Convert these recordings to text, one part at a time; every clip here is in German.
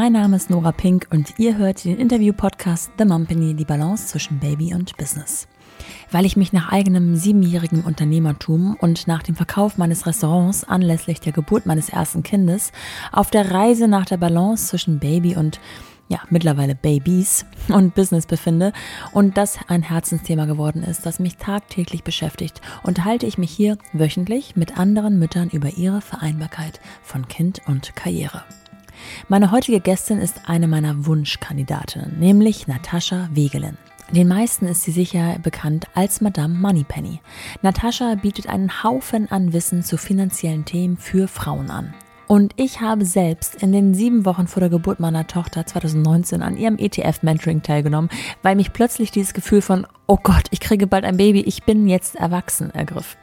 Mein Name ist Nora Pink und ihr hört den Interview-Podcast The Mumpany, die Balance zwischen Baby und Business. Weil ich mich nach eigenem siebenjährigem Unternehmertum und nach dem Verkauf meines Restaurants anlässlich der Geburt meines ersten Kindes auf der Reise nach der Balance zwischen Baby und ja, mittlerweile Babys und Business befinde und das ein Herzensthema geworden ist, das mich tagtäglich beschäftigt, unterhalte ich mich hier wöchentlich mit anderen Müttern über ihre Vereinbarkeit von Kind und Karriere. Meine heutige Gästin ist eine meiner Wunschkandidatinnen, nämlich Natascha Wegelin. Den meisten ist sie sicher bekannt als Madame Moneypenny. Natascha bietet einen Haufen an Wissen zu finanziellen Themen für Frauen an. Und ich habe selbst in den sieben Wochen vor der Geburt meiner Tochter 2019 an ihrem ETF-Mentoring teilgenommen, weil mich plötzlich dieses Gefühl von, oh Gott, ich kriege bald ein Baby, ich bin jetzt erwachsen ergriff.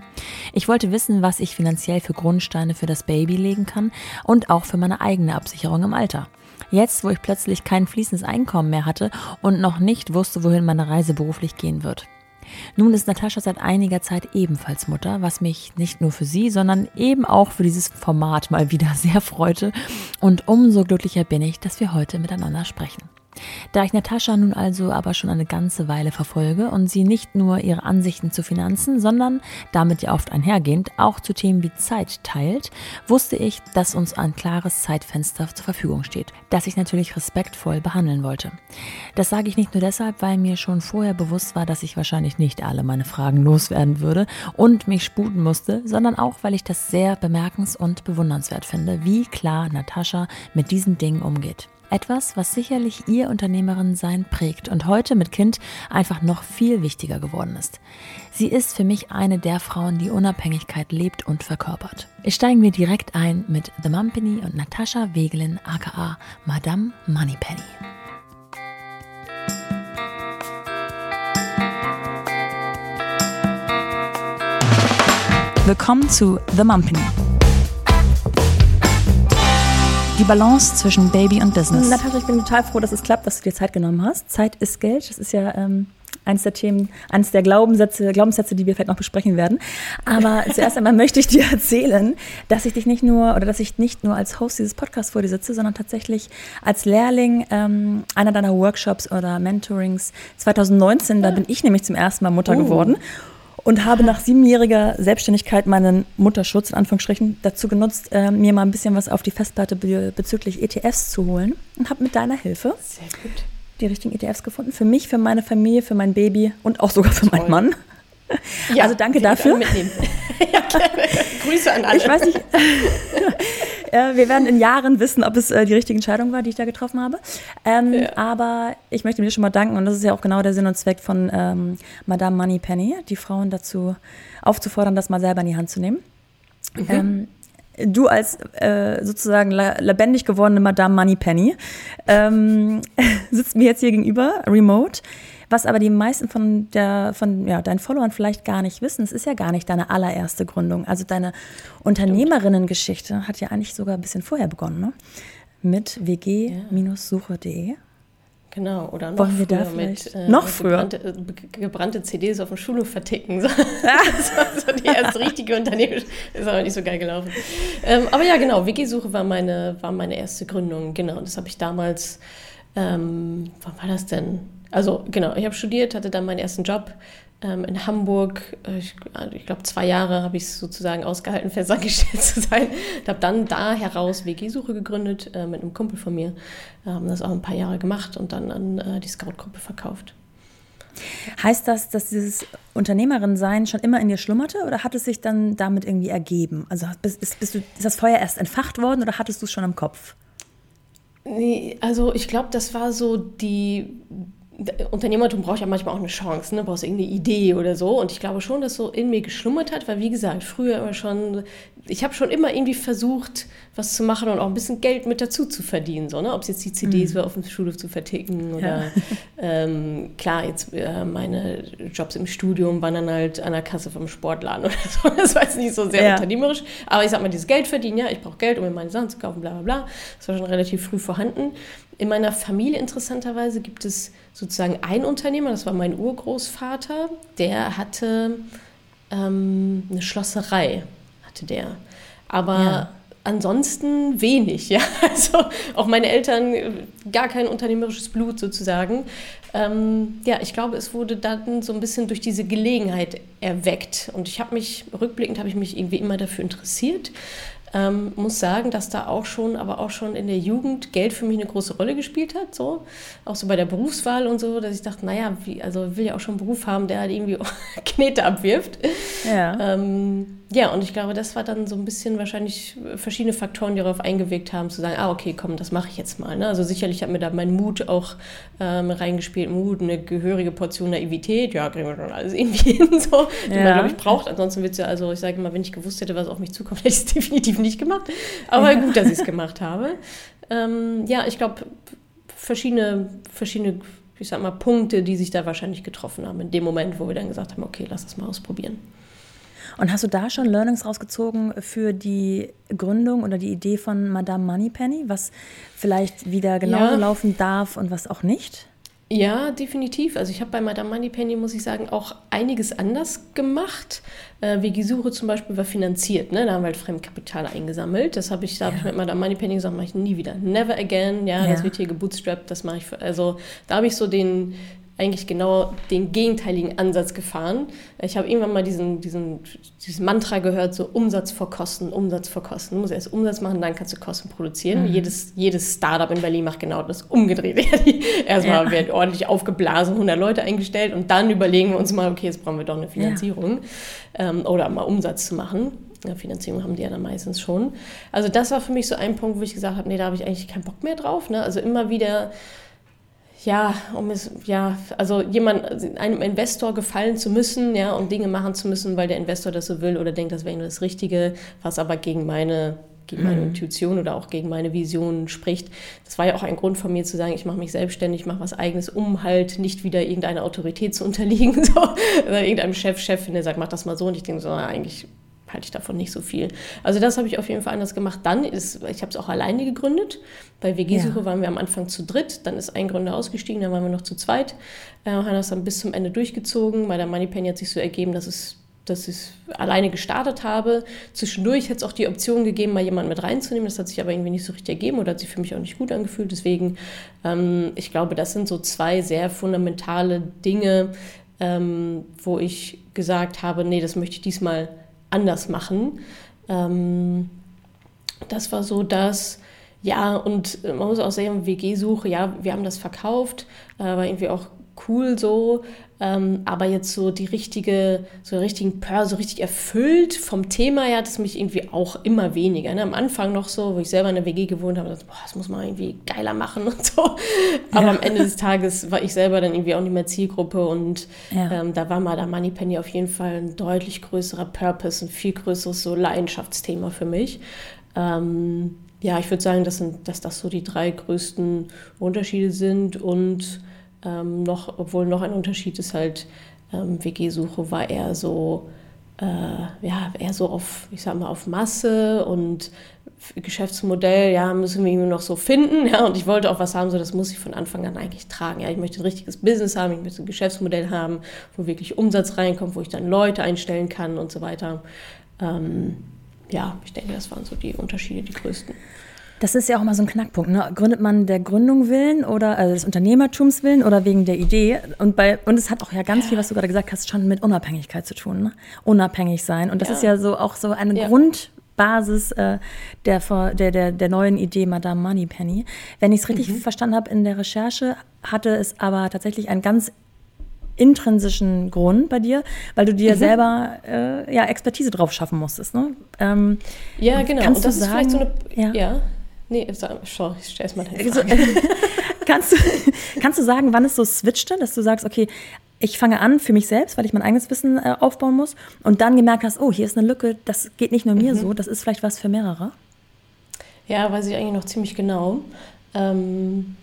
Ich wollte wissen, was ich finanziell für Grundsteine für das Baby legen kann und auch für meine eigene Absicherung im Alter. Jetzt, wo ich plötzlich kein fließendes Einkommen mehr hatte und noch nicht wusste, wohin meine Reise beruflich gehen wird. Nun ist Natascha seit einiger Zeit ebenfalls Mutter, was mich nicht nur für sie, sondern eben auch für dieses Format mal wieder sehr freute. Und umso glücklicher bin ich, dass wir heute miteinander sprechen. Da ich Natascha nun also aber schon eine ganze Weile verfolge und sie nicht nur ihre Ansichten zu Finanzen, sondern damit ja oft einhergehend auch zu Themen wie Zeit teilt, wusste ich, dass uns ein klares Zeitfenster zur Verfügung steht, das ich natürlich respektvoll behandeln wollte. Das sage ich nicht nur deshalb, weil mir schon vorher bewusst war, dass ich wahrscheinlich nicht alle meine Fragen loswerden würde und mich sputen musste, sondern auch, weil ich das sehr bemerkens- und bewundernswert finde, wie klar Natascha mit diesen Dingen umgeht. Etwas, was sicherlich ihr Unternehmerin-Sein prägt und heute mit Kind einfach noch viel wichtiger geworden ist. Sie ist für mich eine der Frauen, die Unabhängigkeit lebt und verkörpert. Ich steigen wir direkt ein mit The Mumpany und Natascha Wegelin aka Madame Moneypenny. Willkommen zu The Mumpany die Balance zwischen Baby und Business. Natascha, ich bin total froh, dass es klappt, dass du dir Zeit genommen hast. Zeit ist Geld. Das ist ja ähm, eines der Themen, eines der Glaubenssätze, Glaubenssätze, die wir vielleicht noch besprechen werden. Aber zuerst einmal möchte ich dir erzählen, dass ich dich nicht nur oder dass ich nicht nur als Host dieses Podcasts vor dir sitze, sondern tatsächlich als Lehrling ähm, einer deiner Workshops oder Mentorings 2019. Da bin ich nämlich zum ersten Mal Mutter oh. geworden und habe nach siebenjähriger Selbstständigkeit meinen Mutterschutz in Anführungsstrichen dazu genutzt, äh, mir mal ein bisschen was auf die Festplatte be bezüglich ETFs zu holen und habe mit deiner Hilfe die richtigen ETFs gefunden. Für mich, für meine Familie, für mein Baby und auch sogar für Toll. meinen Mann. Ja, also danke dafür. ja, Grüße an alle. Ich weiß nicht. Äh, wir werden in Jahren wissen, ob es äh, die richtige Entscheidung war, die ich da getroffen habe. Ähm, ja. Aber ich möchte mir schon mal danken und das ist ja auch genau der Sinn und Zweck von ähm, Madame Moneypenny, die Frauen dazu aufzufordern, das mal selber in die Hand zu nehmen. Mhm. Ähm, du als äh, sozusagen lebendig gewordene Madame Moneypenny ähm, sitzt mir jetzt hier gegenüber, remote. Was aber die meisten von, der, von ja, deinen Followern vielleicht gar nicht wissen, es ist ja gar nicht deine allererste Gründung. Also deine Unternehmerinnengeschichte hat ja eigentlich sogar ein bisschen vorher begonnen, ne? Mit wg-suche.de. Genau, oder noch Wollen wir da mit, äh, noch früher gebrannte, äh, gebrannte, CDs auf dem Schulhof verticken. Das war so die erste richtige Unternehmen. Ist aber nicht so geil gelaufen. Ähm, aber ja, genau, WG-Suche war meine, war meine erste Gründung. Genau, das habe ich damals, ähm, wann war das denn? Also genau, ich habe studiert, hatte dann meinen ersten Job ähm, in Hamburg. Äh, ich, also ich glaube, zwei Jahre habe ich es sozusagen ausgehalten, festangestellt zu sein. Ich habe dann da heraus WG-Suche gegründet äh, mit einem Kumpel von mir. Wir haben das auch ein paar Jahre gemacht und dann an äh, die Scout-Gruppe verkauft. Heißt das, dass dieses Unternehmerin-Sein schon immer in dir schlummerte oder hat es sich dann damit irgendwie ergeben? Also bist, bist du, ist das Feuer erst entfacht worden oder hattest du es schon im Kopf? Nee, also ich glaube, das war so die, Unternehmertum braucht ja manchmal auch eine Chance, ne? brauchst irgendeine Idee oder so. Und ich glaube schon, dass so in mir geschlummert hat, weil wie gesagt, früher immer schon, ich habe schon immer irgendwie versucht, was zu machen und auch ein bisschen Geld mit dazu zu verdienen. So, ne? Ob es jetzt die CDs mhm. war, auf dem Schulhof zu verticken oder ja. ähm, klar, jetzt äh, meine Jobs im Studium waren dann halt an der Kasse vom Sportladen oder so. Das war jetzt nicht so sehr ja. unternehmerisch. Aber ich sag mal, dieses Geld verdienen, ja, ich brauche Geld, um mir meine Sachen zu kaufen, bla bla bla. Das war schon relativ früh vorhanden. In meiner Familie interessanterweise gibt es sozusagen einen Unternehmer, das war mein Urgroßvater, der hatte ähm, eine Schlosserei, hatte der. Aber ja. ansonsten wenig, ja. Also auch meine Eltern, gar kein unternehmerisches Blut sozusagen. Ähm, ja, ich glaube, es wurde dann so ein bisschen durch diese Gelegenheit erweckt. Und ich habe mich, rückblickend habe ich mich irgendwie immer dafür interessiert. Ähm, muss sagen, dass da auch schon, aber auch schon in der Jugend Geld für mich eine große Rolle gespielt hat. So. Auch so bei der Berufswahl und so, dass ich dachte, naja, wie, also will ja auch schon einen Beruf haben, der halt irgendwie Knete abwirft. Ja. Ähm, ja, und ich glaube, das war dann so ein bisschen wahrscheinlich verschiedene Faktoren, die darauf eingewirkt haben, zu sagen, ah, okay, komm, das mache ich jetzt mal. Ne? Also sicherlich hat mir da mein Mut auch ähm, reingespielt. Mut, eine gehörige Portion Naivität, ja, kriegen wir schon alles irgendwie hin, so, die ja. man, glaube ich, braucht. Ansonsten wird es ja, also ich sage immer, wenn ich gewusst hätte, was auf mich zukommt, hätte ich es definitiv nicht gemacht. Aber ja. gut, dass ich es gemacht habe. Ähm, ja, ich glaube, verschiedene, verschiedene, ich sag mal, Punkte, die sich da wahrscheinlich getroffen haben, in dem Moment, wo wir dann gesagt haben, okay, lass das mal ausprobieren. Und hast du da schon Learnings rausgezogen für die Gründung oder die Idee von Madame Moneypenny, was vielleicht wieder genauso ja. laufen darf und was auch nicht? Ja, definitiv. Also ich habe bei Madame Moneypenny, muss ich sagen, auch einiges anders gemacht. Äh, Wegisuche zum Beispiel war finanziert, ne? da haben wir halt Fremdkapital eingesammelt. Das habe ich, da ja. habe ich mit Madame Moneypenny gesagt, mache ich nie wieder. Never again, ja, ja. das wird hier gebootstrapped, das mache ich. Für, also da habe ich so den, eigentlich genau den gegenteiligen Ansatz gefahren. Ich habe irgendwann mal diesen, diesen, diesen Mantra gehört, so Umsatz vor Kosten, Umsatz vor Kosten. Du musst erst Umsatz machen, dann kannst du Kosten produzieren. Mhm. Jedes, jedes Startup in Berlin macht genau das umgedreht. Erstmal ja. werden ordentlich aufgeblasen, 100 Leute eingestellt und dann überlegen wir uns mal, okay, jetzt brauchen wir doch eine Finanzierung ja. ähm, oder mal Umsatz zu machen. Ja, Finanzierung haben die ja dann meistens schon. Also das war für mich so ein Punkt, wo ich gesagt habe, nee, da habe ich eigentlich keinen Bock mehr drauf. Ne? Also immer wieder ja, um es, ja, also jemand, einem Investor gefallen zu müssen, ja, und Dinge machen zu müssen, weil der Investor das so will oder denkt, das wäre das Richtige, was aber gegen meine, gegen meine mhm. Intuition oder auch gegen meine Vision spricht. Das war ja auch ein Grund von mir zu sagen, ich mache mich selbstständig, mache was eigenes, um halt nicht wieder irgendeiner Autorität zu unterliegen, so, oder irgendeinem Chef, Chefin, der sagt, mach das mal so, und ich denke so, na, eigentlich halte ich davon nicht so viel. Also das habe ich auf jeden Fall anders gemacht. Dann ist, ich habe es auch alleine gegründet. Bei WG-Suche ja. waren wir am Anfang zu dritt, dann ist ein Gründer ausgestiegen, dann waren wir noch zu zweit. Äh, haben das dann bis zum Ende durchgezogen. Bei der Moneypenny hat sich so ergeben, dass es dass ich alleine gestartet habe. Zwischendurch hätte es auch die Option gegeben, mal jemanden mit reinzunehmen. Das hat sich aber irgendwie nicht so richtig ergeben oder hat sich für mich auch nicht gut angefühlt. Deswegen, ähm, ich glaube, das sind so zwei sehr fundamentale Dinge, ähm, wo ich gesagt habe, nee, das möchte ich diesmal anders machen. Ähm, das war so das, ja, und man muss auch sagen, WG-Suche, ja, wir haben das verkauft, äh, war irgendwie auch cool so, ähm, aber jetzt so die richtige, so richtigen Pör, so richtig erfüllt vom Thema her hat es mich irgendwie auch immer weniger. Ne? Am Anfang noch so, wo ich selber in der WG gewohnt habe, dachte, boah, das muss man irgendwie geiler machen und so. Aber ja. am Ende des Tages war ich selber dann irgendwie auch nicht mehr Zielgruppe und ja. ähm, da war mal der Moneypenny auf jeden Fall ein deutlich größerer Purpose, ein viel größeres so Leidenschaftsthema für mich. Ähm, ja, ich würde sagen, dass, sind, dass das so die drei größten Unterschiede sind und ähm, noch, obwohl noch ein Unterschied ist halt, ähm, WG-Suche war eher so, äh, ja, eher so auf, ich sag mal, auf Masse und Geschäftsmodell, ja, müssen wir irgendwie noch so finden, ja, und ich wollte auch was haben, so das muss ich von Anfang an eigentlich tragen, ja, ich möchte ein richtiges Business haben, ich möchte ein Geschäftsmodell haben, wo wirklich Umsatz reinkommt, wo ich dann Leute einstellen kann und so weiter. Ähm, ja, ich denke, das waren so die Unterschiede, die größten. Das ist ja auch mal so ein Knackpunkt. Ne? Gründet man der Gründung willen oder also des Unternehmertums willen oder wegen der Idee? Und, bei, und es hat auch ja ganz viel, was du gerade gesagt hast, schon mit Unabhängigkeit zu tun. Ne? Unabhängig sein. Und das ja. ist ja so auch so eine ja. Grundbasis äh, der, der, der, der neuen Idee Madame Moneypenny. Wenn ich es richtig mhm. verstanden habe in der Recherche, hatte es aber tatsächlich einen ganz intrinsischen Grund bei dir, weil du dir mhm. selber äh, ja, Expertise drauf schaffen musstest. Ne? Ähm, ja, genau. Kannst und das du sagen, ist vielleicht so eine. Ja. ja. Nee, sorry, ich stelle mal also, kannst, du, kannst du sagen, wann es so switchte, dass du sagst, okay, ich fange an für mich selbst, weil ich mein eigenes Wissen äh, aufbauen muss und dann gemerkt hast, oh, hier ist eine Lücke, das geht nicht nur mir mhm. so, das ist vielleicht was für mehrere? Ja, weiß ich eigentlich noch ziemlich genau. Ähm,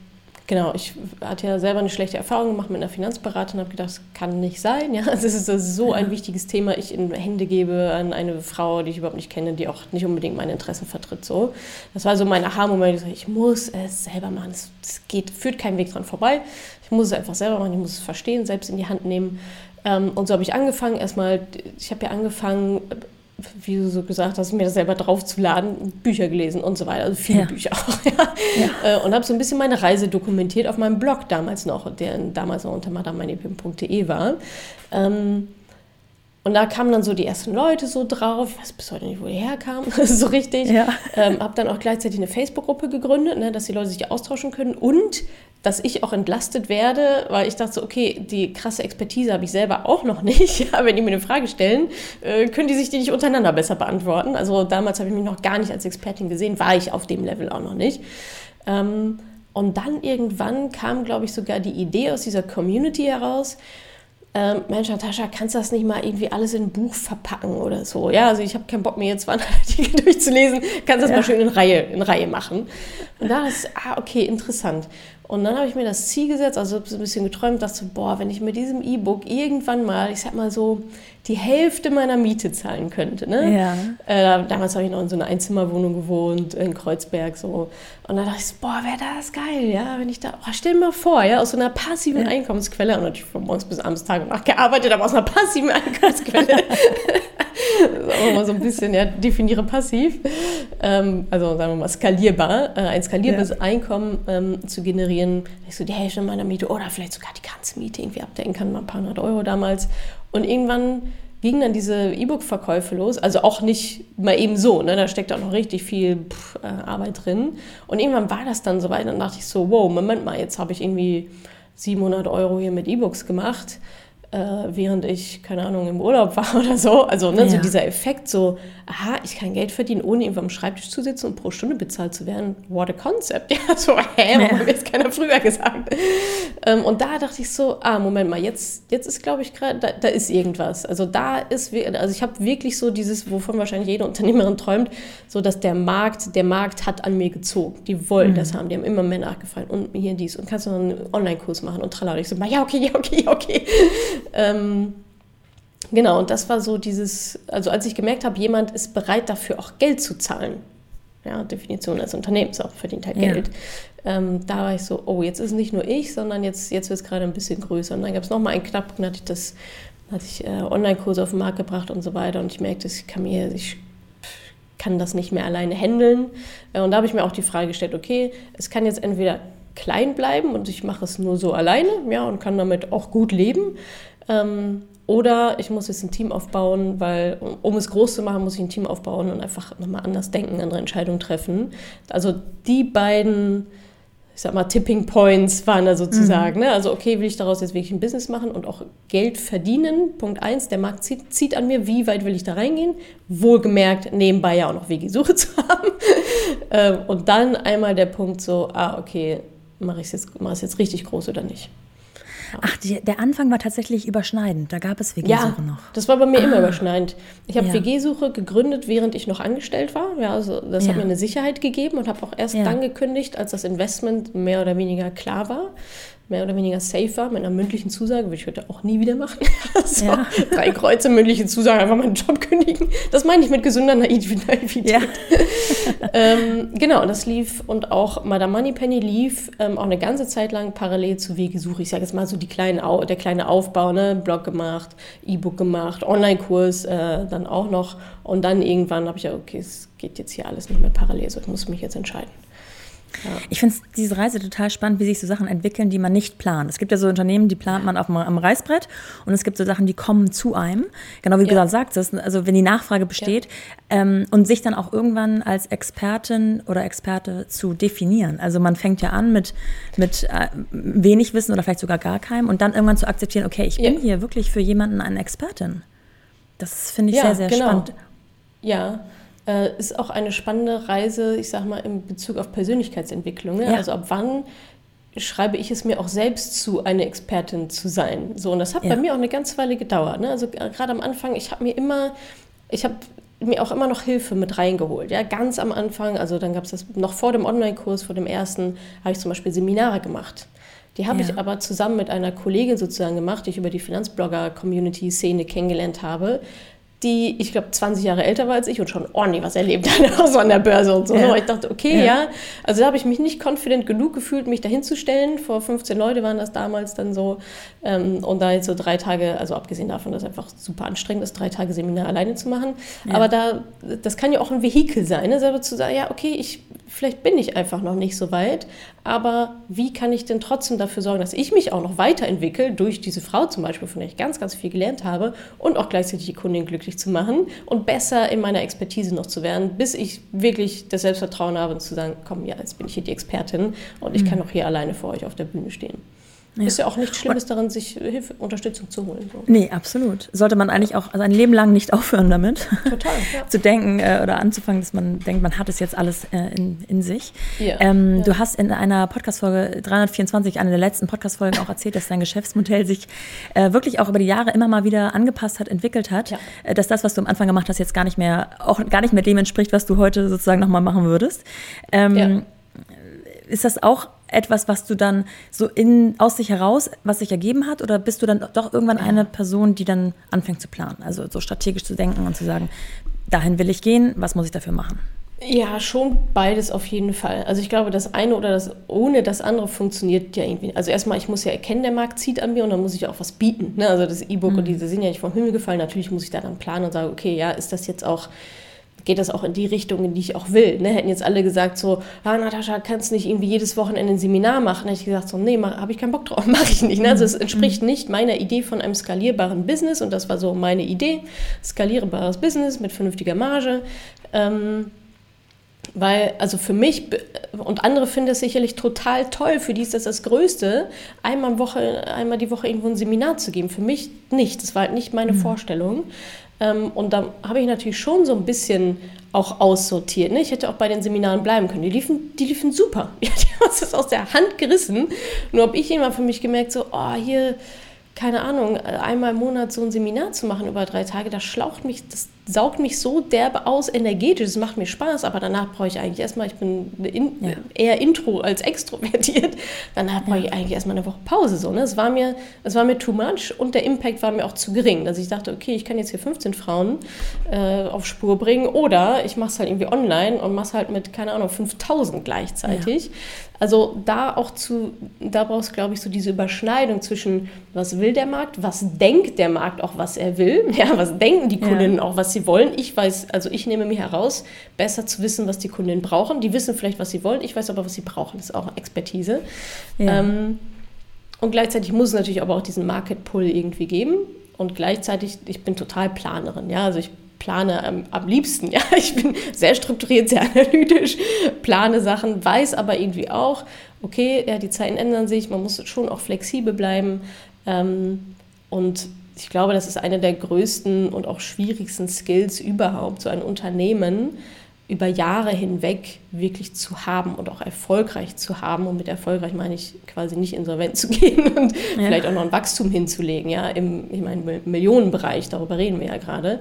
Genau, ich hatte ja selber eine schlechte Erfahrung gemacht mit einer Finanzberaterin und habe gedacht, das kann nicht sein. Ja, es ist, das ist so ein wichtiges Thema, ich in Hände gebe an eine Frau, die ich überhaupt nicht kenne, die auch nicht unbedingt meine Interessen vertritt. So. Das war so mein Aha-Moment. Ich muss es selber machen. Es, geht, führt keinen Weg dran vorbei. Ich muss es einfach selber machen. Ich muss es verstehen, selbst in die Hand nehmen. Ähm, und so habe ich angefangen. Erstmal, ich habe ja angefangen wie du so gesagt hast, mir das selber draufzuladen, Bücher gelesen und so weiter, also viele Ja. Bücher auch. Ja. Äh, Und habe so ein bisschen meine Reise dokumentiert auf meinem Blog damals noch, der damals noch unter madameinepim.de war. Ähm, und da kamen dann so die ersten Leute so drauf. Ich weiß bis heute nicht, wo die herkamen, so richtig. Ja. Ähm, habe dann auch gleichzeitig eine Facebook-Gruppe gegründet, ne, dass die Leute sich austauschen können und dass ich auch entlastet werde, weil ich dachte, so, okay, die krasse Expertise habe ich selber auch noch nicht. Ja, wenn die mir eine Frage stellen, äh, können die sich die nicht untereinander besser beantworten. Also damals habe ich mich noch gar nicht als Expertin gesehen, war ich auf dem Level auch noch nicht. Ähm, und dann irgendwann kam, glaube ich, sogar die Idee aus dieser Community heraus, ähm, Mensch, Natascha, kannst du das nicht mal irgendwie alles in ein Buch verpacken oder so? Ja, also ich habe keinen Bock, mir jetzt 200 Artikel durchzulesen. Kannst das Ja. mal schön in Reihe, in Reihe machen. Und da ist, ah, okay, interessant. Und dann habe ich mir das Ziel gesetzt, also ein bisschen geträumt, dachte, boah, wenn ich mit diesem E-Book irgendwann mal, ich sag mal so, die Hälfte meiner Miete zahlen könnte. Ne? Ja. Äh, damals habe ich noch in so einer Einzimmerwohnung gewohnt, in Kreuzberg so. Und dann dachte ich, so, boah, wäre das geil, ja, wenn ich da, oh, stell dir mal vor, ja, aus so einer passiven Einkommensquelle, und natürlich von morgens bis abends Tag und Nacht gearbeitet, aber aus einer passiven Einkommensquelle. das ist auch immer so ein bisschen, ja, definiere passiv. Ähm, also sagen wir mal skalierbar, äh, ein skalierbares Einkommen ähm, zu generieren, dass ich so die Hälfte meiner Miete oder vielleicht sogar die ganze Miete irgendwie abdecken kann, mal ein paar hundert Euro damals. Und irgendwann gingen dann diese E-Book-Verkäufe los, also auch nicht mal eben so, ne? da steckt auch noch richtig viel pff, äh, Arbeit drin. Und irgendwann war das dann soweit, dann dachte ich so, wow, Moment mal, jetzt habe ich irgendwie 700 Euro hier mit E-Books gemacht, äh, während ich, keine Ahnung, im Urlaub war oder so. Also ne, so Ja. dieser Effekt, so, aha, ich kann Geld verdienen, ohne irgendwo am Schreibtisch zu sitzen und pro Stunde bezahlt zu werden. What a concept. Ja, so, hä, warum Ja. hat mir jetzt keiner früher gesagt? Ähm, und da dachte ich so, ah, Moment mal, jetzt, jetzt ist, glaube ich, gerade, da, da ist irgendwas. Also da ist, also ich habe wirklich so dieses, wovon wahrscheinlich jede Unternehmerin träumt, so dass der Markt, der Markt hat an mir gezogen. Die wollen das haben, die haben immer mehr nachgefallen und hier dies und kannst du noch einen Online-Kurs machen und tralala. Ich so, ja, okay, ja, okay, ja, okay. Ähm, Genau, und das war so dieses, also als ich gemerkt habe, jemand ist bereit dafür auch Geld zu zahlen. Ja, Definition als Unternehmens auch verdient halt Ja. Geld. Ähm, da war ich so, oh, jetzt ist nicht nur ich, sondern jetzt, jetzt wird es gerade ein bisschen größer. Und dann gab es nochmal einen Knackpunkt, da hatte ich das, da hatte ich äh, Online-Kurse auf den Markt gebracht und so weiter. Und ich merkte, ich kann mir, ich kann das nicht mehr alleine handeln. Äh, Und da habe ich mir auch die Frage gestellt, okay, es kann jetzt entweder klein bleiben und ich mache es nur so alleine, ja, und kann damit auch gut leben. Ähm, oder ich muss jetzt ein Team aufbauen, weil um, es groß zu machen, muss ich ein Team aufbauen und einfach nochmal anders denken, andere Entscheidungen treffen. Also die beiden, ich sag mal, Tipping Points waren da sozusagen. Ne? Also okay, will ich daraus jetzt wirklich ein Business machen und auch Geld verdienen? Punkt eins, der Markt zieht, zieht an mir, wie weit will ich da reingehen? Wohlgemerkt, nebenbei ja auch noch WG-Suche zu haben. Ähm, und dann einmal der Punkt so, ah, okay, mache ich es jetzt, mach jetzt richtig groß oder nicht? Ach, die, der Anfang war tatsächlich überschneidend. Da gab es WG-Suche noch. das war bei mir immer überschneidend. Ich habe Ja. WG-Suche gegründet, während ich noch angestellt war. Ja, also das Ja. hat mir eine Sicherheit gegeben und habe auch erst Ja. dann gekündigt, als das Investment mehr oder weniger klar war, mehr oder weniger safe war, mit einer mündlichen Zusage, würde ich heute auch nie wieder machen. so, Ja. Drei Kreuze, mündliche Zusage, einfach meinen Job kündigen. Das meine ich mit gesunder Naiv- Naivität. Ja. ähm, genau, das lief und auch Madame Moneypenny lief ähm, auch eine ganze Zeit lang parallel zu Wegesuche. Ich sage jetzt mal so die kleinen Au der kleine Aufbau, ne? Blog gemacht, E-Book gemacht, Online-Kurs äh, dann auch noch. Und dann irgendwann habe ich ja, okay, es geht jetzt hier alles nicht mehr parallel, so ich muss mich jetzt entscheiden. Ich finde diese Reise total spannend, wie sich so Sachen entwickeln, die man nicht plant. Es gibt ja so Unternehmen, die plant man auf dem, am Reißbrett und es gibt so Sachen, die kommen zu einem. Genau wie du Ja. gerade sagtest, also wenn die Nachfrage besteht ähm, und sich dann auch irgendwann als Expertin oder Experte zu definieren. Also man fängt ja an mit, mit äh, wenig Wissen oder vielleicht sogar gar keinem und dann irgendwann zu akzeptieren, okay, ich bin Ja. hier wirklich für jemanden eine Expertin. Das finde ich Ja, sehr, sehr genau. spannend. Ja, äh, ist auch eine spannende Reise, ich sag mal, in Bezug auf Persönlichkeitsentwicklung. Ne? Ja. Also ab wann schreibe ich es mir auch selbst zu, eine Expertin zu sein? So, und das hat Ja. bei mir auch eine ganze Weile gedauert. Ne? Also gerade am Anfang, ich habe mir immer, ich habe mir auch immer noch Hilfe mit reingeholt. Ja, ganz am Anfang, also dann gab es das noch vor dem Online-Kurs, vor dem ersten, habe ich zum Beispiel Seminare gemacht. Die habe Ja. ich aber zusammen mit einer Kollegin sozusagen gemacht, die ich über die Finanzblogger-Community-Szene kennengelernt habe, die, ich glaube, 20 Jahre älter war als ich und schon ordentlich was erlebt hat, so an der Börse und so. Ja. Und ich dachte, okay, ja. ja. Also da habe ich mich nicht confident genug gefühlt, mich dahin zu stellen. Vor 15 Leute waren das damals dann so. Ähm, und da jetzt so drei Tage, also abgesehen davon, dass es einfach super anstrengend ist, drei Tage Seminar alleine zu machen. Ja. Aber da, das kann ja auch ein Vehikel sein, ne? selber zu sagen, ja, okay, ich, vielleicht bin ich einfach noch nicht so weit, aber wie kann ich denn trotzdem dafür sorgen, dass ich mich auch noch weiterentwickle, durch diese Frau zum Beispiel, von der ich ganz, ganz viel gelernt habe und auch gleichzeitig die Kundin glücklich zu machen und besser in meiner Expertise noch zu werden, bis ich wirklich das Selbstvertrauen habe, zu sagen, komm, ja, jetzt bin ich hier die Expertin und ich mhm. kann auch hier alleine vor euch auf der Bühne stehen. Ja. Ist ja auch nichts Schlimmes daran, sich Hilfe, Unterstützung zu holen. So. Nee, absolut. Sollte man eigentlich auch also ein Leben lang nicht aufhören damit. Total. Ja. zu denken äh, oder anzufangen, dass man denkt, man hat es jetzt alles äh, in, in sich. Ja. Ähm, ja. Du hast in einer Podcast-Folge 324, einer der letzten Podcast-Folgen, auch erzählt, dass dein Geschäftsmodell sich äh, wirklich auch über die Jahre immer mal wieder angepasst hat, entwickelt hat. Äh, dass das, was du am Anfang gemacht hast, jetzt gar nicht mehr, auch gar nicht mehr dem entspricht, was du heute sozusagen nochmal machen würdest. Ähm, ist das auch etwas, was du dann so in, aus sich heraus, was sich ergeben hat? Oder bist du dann doch irgendwann eine Person, die dann anfängt zu planen? Also so strategisch zu denken und zu sagen, dahin will ich gehen, was muss ich dafür machen? Ja, schon beides auf jeden Fall. Also ich glaube, das eine oder das ohne das andere funktioniert ja irgendwie. Also erstmal, ich muss ja erkennen, der Markt zieht an mir und dann muss ich auch was bieten. Ne? Also das E-Book mhm. und diese sind ja nicht vom Himmel gefallen. Natürlich muss ich da dann planen und sagen, okay, ja, ist das jetzt auch geht das auch in die Richtung, in die ich auch will. Ne? Hätten jetzt alle gesagt so, ah, Natascha, kannst du nicht irgendwie jedes Wochenende ein Seminar machen? Hätte ich gesagt so, nee, habe ich keinen Bock drauf, mache ich nicht. Ne? Also es mhm. entspricht nicht meiner Idee von einem skalierbaren Business und das war so meine Idee, skalierbares Business mit vernünftiger Marge. Ähm, weil, also für mich und andere finden das sicherlich total toll, für die ist das das Größte, einmal, Woche, einmal die Woche irgendwo ein Seminar zu geben. Für mich nicht, das war halt nicht meine mhm. Vorstellung. Ähm, und da habe ich natürlich schon so ein bisschen auch aussortiert. Ne? Ich hätte auch bei den Seminaren bleiben können. Die liefen, die liefen super. die haben uns das aus der Hand gerissen. Nur habe ich immer für mich gemerkt, so, oh, hier keine Ahnung, einmal im Monat so ein Seminar zu machen über drei Tage, das schlaucht mich, das saugt mich so derbe aus, energetisch, es macht mir Spaß, aber danach brauche ich eigentlich erstmal, ich bin in, ja. eher intro als extrovertiert, danach brauche ich eigentlich erstmal eine Woche Pause. So, ne? es, war mir, es war mir too much und der Impact war mir auch zu gering, dass ich dachte, okay, ich kann jetzt hier 15 Frauen äh, auf Spur bringen oder ich mache es halt irgendwie online und mache es halt mit, keine Ahnung, 5000 gleichzeitig. Ja. Also da auch zu, da brauchst du, glaube ich, so diese Überschneidung zwischen, was will der Markt, was denkt der Markt auch, was er will, ja, was denken die Kundinnen auch, was sie wollen. Ich weiß, also ich nehme mir heraus, besser zu wissen, was die Kundinnen brauchen. Die wissen vielleicht, was sie wollen, ich weiß aber, was sie brauchen. Das ist auch Expertise. Ja. Ähm, und gleichzeitig muss es natürlich aber auch diesen Market Pull irgendwie geben. Und gleichzeitig, ich bin total Planerin, ja, also ich plane am, am liebsten. Ja, ich bin sehr strukturiert, sehr analytisch, plane Sachen, weiß aber irgendwie auch, okay, ja, die Zeiten ändern sich, man muss schon auch flexibel bleiben. Ähm, und ich glaube, das ist einer der größten und auch schwierigsten Skills überhaupt, so ein Unternehmen über Jahre hinweg wirklich zu haben und auch erfolgreich zu haben. Und mit erfolgreich meine ich quasi nicht insolvent zu gehen und ja. vielleicht auch noch ein Wachstum hinzulegen, ja, im ich meine, Millionenbereich, darüber reden wir ja gerade.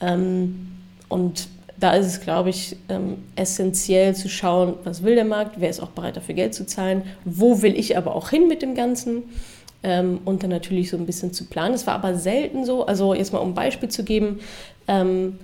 Ähm, und da ist es, glaube ich, ähm, essentiell zu schauen, was will der Markt, wer ist auch bereit dafür Geld zu zahlen, wo will ich aber auch hin mit dem Ganzen ähm, und dann natürlich so ein bisschen zu planen. Es war aber selten so, also jetzt mal um ein Beispiel zu geben, ähm,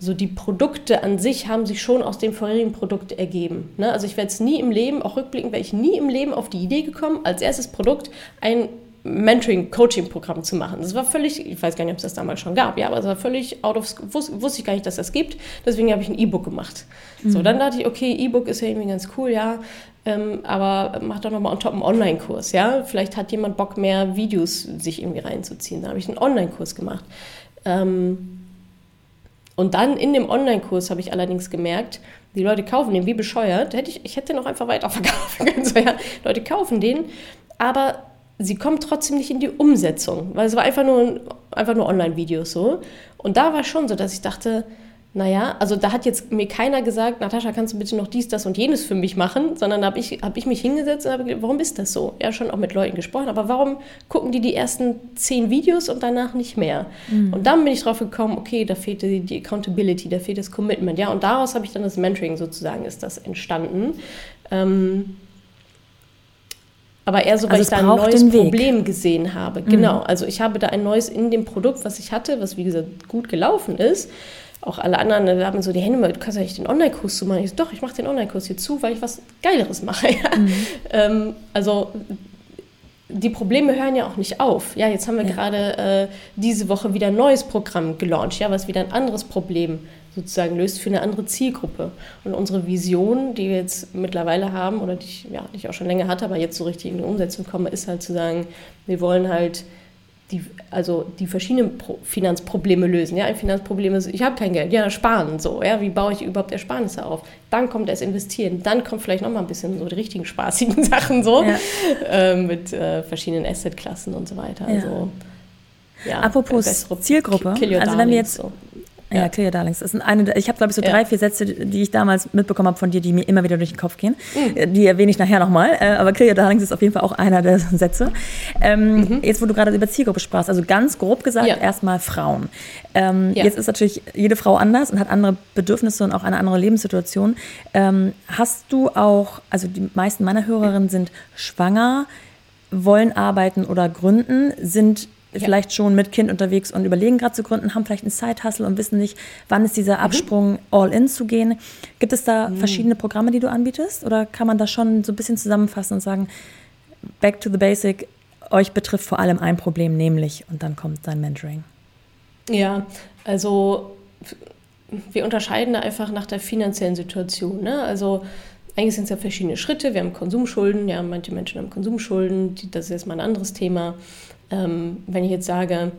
so die Produkte an sich haben sich schon aus dem vorherigen Produkt ergeben. Ne? Also ich werde es nie im Leben, auch rückblickend wäre ich nie im Leben auf die Idee gekommen, als erstes Produkt ein Mentoring-Coaching-Programm zu machen. Das war völlig, ich weiß gar nicht, ob es das damals schon gab, ja, aber es war völlig out of, wusste, wusste ich gar nicht, dass das gibt. Deswegen habe ich ein E-Book gemacht. Mhm. So, dann dachte ich, okay, E-Book ist ja irgendwie ganz cool, ja, ähm, aber mach doch nochmal on top einen Online-Kurs, ja. Vielleicht hat jemand Bock, mehr Videos sich irgendwie reinzuziehen. Da habe ich einen Online-Kurs gemacht. Ähm, und dann in dem Online-Kurs habe ich allerdings gemerkt, die Leute kaufen den wie bescheuert. Hätte ich, ich hätte den auch einfach weiterverkaufen können. So, ja. Leute kaufen den, aber sie kommt trotzdem nicht in die Umsetzung, weil es war einfach nur, einfach nur Online-Videos so. Und da war schon so, dass ich dachte, naja, also da hat jetzt mir keiner gesagt, Natascha, kannst du bitte noch dies, das und jenes für mich machen, sondern da habe ich, hab ich mich hingesetzt und habe gedacht, warum ist das so? Ja, schon auch mit Leuten gesprochen, aber warum gucken die die ersten zehn Videos und danach nicht mehr? Mhm. Und dann bin ich drauf gekommen, okay, da fehlte die, die Accountability, da fehlt das Commitment, ja, und daraus habe ich dann das Mentoring sozusagen, ist das entstanden. Ähm, Aber eher so, weil Also ich da ein neues. Problem gesehen habe. Genau. Also ich habe da ein neues in dem Produkt, was ich hatte, was wie gesagt gut gelaufen ist. Auch alle anderen da haben so die Hände mal, du kannst ja nicht den Online-Kurs zu machen. Ich so, doch, ich mache den Online-Kurs hier zu, weil ich was Geileres mache. Ja? Ähm, also die Probleme hören ja auch nicht auf. Ja, jetzt haben wir Ja. gerade äh, diese Woche wieder ein neues Programm gelauncht, ja, was wieder ein anderes Problem sozusagen löst für eine andere Zielgruppe. Und unsere Vision, die wir jetzt mittlerweile haben oder die ich, ja, die ich auch schon länger hatte, aber jetzt so richtig in die Umsetzung komme, ist halt zu sagen, wir wollen halt die, also die verschiedenen Pro Finanzprobleme lösen. Ja, ein Finanzproblem ist, ich habe kein Geld, ja, sparen so. Ja, wie baue ich überhaupt Ersparnisse auf? Dann kommt das Investieren, dann kommt vielleicht noch mal ein bisschen so die richtigen spaßigen Sachen so Ja. äh, mit äh, verschiedenen Assetklassen und so weiter. Ja. Also, ja, Apropos Zielgruppe, also wenn wir jetzt- so. Ja, Ja. Clear Darlings. Das sind eine, ich habe, glaube ich, so Ja. drei, vier Sätze, die ich damals mitbekommen habe von dir, die mir immer wieder durch den Kopf gehen. Mhm. Äh, Die erwähne ich nachher nochmal. Äh, aber Clear Darlings ist auf jeden Fall auch einer der Sätze. Ähm, Jetzt, wo du gerade über Zielgruppe sprachst, also ganz grob gesagt, Mhm. Ja. erstmal Frauen. Ähm. Jetzt ist natürlich jede Frau anders und hat andere Bedürfnisse und auch eine andere Lebenssituation. Ähm, hast du auch, also die meisten meiner Hörerinnen sind schwanger, wollen arbeiten oder gründen, sind vielleicht schon mit Kind unterwegs und überlegen gerade zu gründen, haben vielleicht einen Side-Hustle und wissen nicht, wann ist dieser Absprung all-in zu gehen. Gibt es da verschiedene Programme, die du anbietest? Oder kann man das schon so ein bisschen zusammenfassen und sagen, back to the basic, euch betrifft vor allem ein Problem, nämlich, und dann kommt dein Mentoring. Ja, also wir unterscheiden da einfach nach der finanziellen Situation. Ne? Also eigentlich sind es ja verschiedene Schritte. Wir haben Konsumschulden, ja, manche Menschen haben Konsumschulden, das ist jetzt mal ein anderes Thema. Ähm, wenn ich jetzt sage,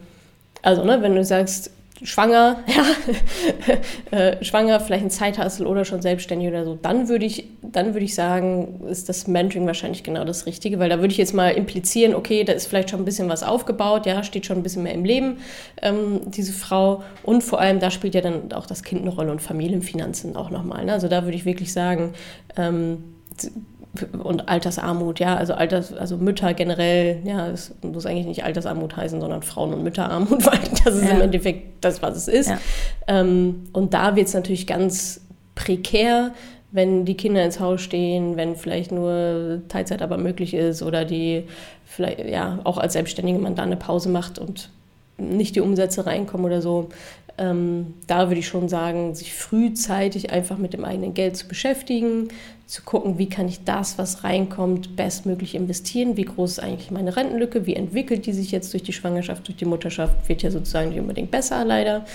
also ne, wenn du sagst, schwanger, ja, äh, schwanger, vielleicht ein Zeithassel oder schon selbstständig oder so, dann würde ich, dann ich sagen, ist das Mentoring wahrscheinlich genau das Richtige, weil da würde ich jetzt mal implizieren, okay, da ist vielleicht schon ein bisschen was aufgebaut, ja, steht schon ein bisschen mehr im Leben, ähm, diese Frau und vor allem, da spielt ja dann auch das Kind eine Rolle und Familienfinanzen auch nochmal, ne? also da würde ich wirklich sagen, ähm, und Altersarmut, ja, also Alters, also Mütter generell, ja, es muss eigentlich nicht Altersarmut heißen, sondern Frauen- und Mütterarmut, weil das ist Ja. im Endeffekt das, was es ist. Ja. Ähm, und da wird es natürlich ganz prekär, wenn die Kinder ins Haus stehen, wenn vielleicht nur Teilzeit aber möglich ist oder die vielleicht ja auch als selbstständige man da eine Pause macht und nicht die Umsätze reinkommen oder so. Ähm, da würde ich schon sagen, sich frühzeitig einfach mit dem eigenen Geld zu beschäftigen, zu gucken, wie kann ich das, was reinkommt, bestmöglich investieren, wie groß ist eigentlich meine Rentenlücke, wie entwickelt die sich jetzt durch die Schwangerschaft, durch die Mutterschaft, wird ja sozusagen nicht unbedingt besser leider.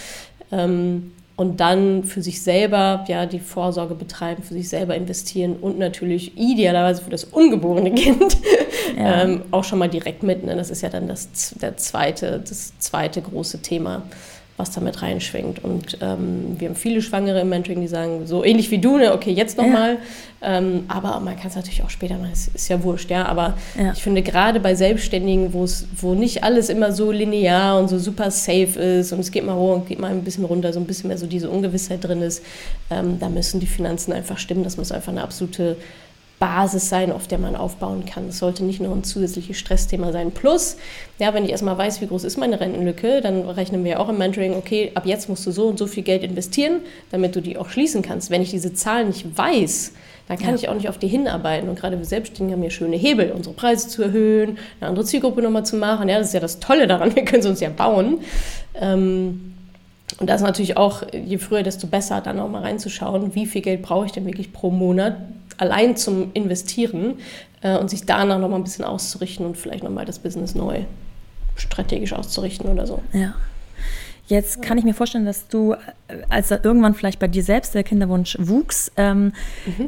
Ähm, und dann für sich selber ja die Vorsorge betreiben, für sich selber investieren und natürlich idealerweise für das ungeborene Kind Ja. ähm, auch schon mal direkt mit. Ne? Das ist ja dann das, der zweite, das zweite große Thema, was damit reinschwingt. Und ähm, wir haben viele Schwangere im Mentoring, die sagen, so ähnlich wie du, ne? okay, jetzt nochmal. Ähm, aber man kann es natürlich auch später machen, ist, ist ja wurscht, ja. Aber Ja. ich finde gerade bei Selbstständigen, wo es, wo nicht alles immer so linear und so super safe ist und es geht mal hoch und geht mal ein bisschen runter, so ein bisschen mehr so diese Ungewissheit drin ist, ähm, da müssen die Finanzen einfach stimmen. Das muss einfach eine absolute Basis sein, auf der man aufbauen kann. Es sollte nicht nur ein zusätzliches Stressthema sein. Plus, ja, wenn ich erstmal weiß, wie groß ist meine Rentenlücke, dann rechnen wir ja auch im Mentoring, okay, ab jetzt musst du so und so viel Geld investieren, damit du die auch schließen kannst. Wenn ich diese Zahlen nicht weiß, dann kann Ja. ich auch nicht auf die hinarbeiten. Und gerade wir Selbstständige haben ja schöne Hebel, unsere Preise zu erhöhen, eine andere Zielgruppe nochmal zu machen. Ja, das ist ja das Tolle daran, wir können sie uns ja bauen. Ähm, und das ist natürlich auch, je früher, desto besser, dann auch mal reinzuschauen, wie viel Geld brauche ich denn wirklich pro Monat allein zum Investieren äh, und sich danach nochmal ein bisschen auszurichten und vielleicht nochmal das Business neu strategisch auszurichten oder so. Ja. Jetzt kann ich mir vorstellen, dass du, äh, als irgendwann vielleicht bei dir selbst der Kinderwunsch wuchs, ähm,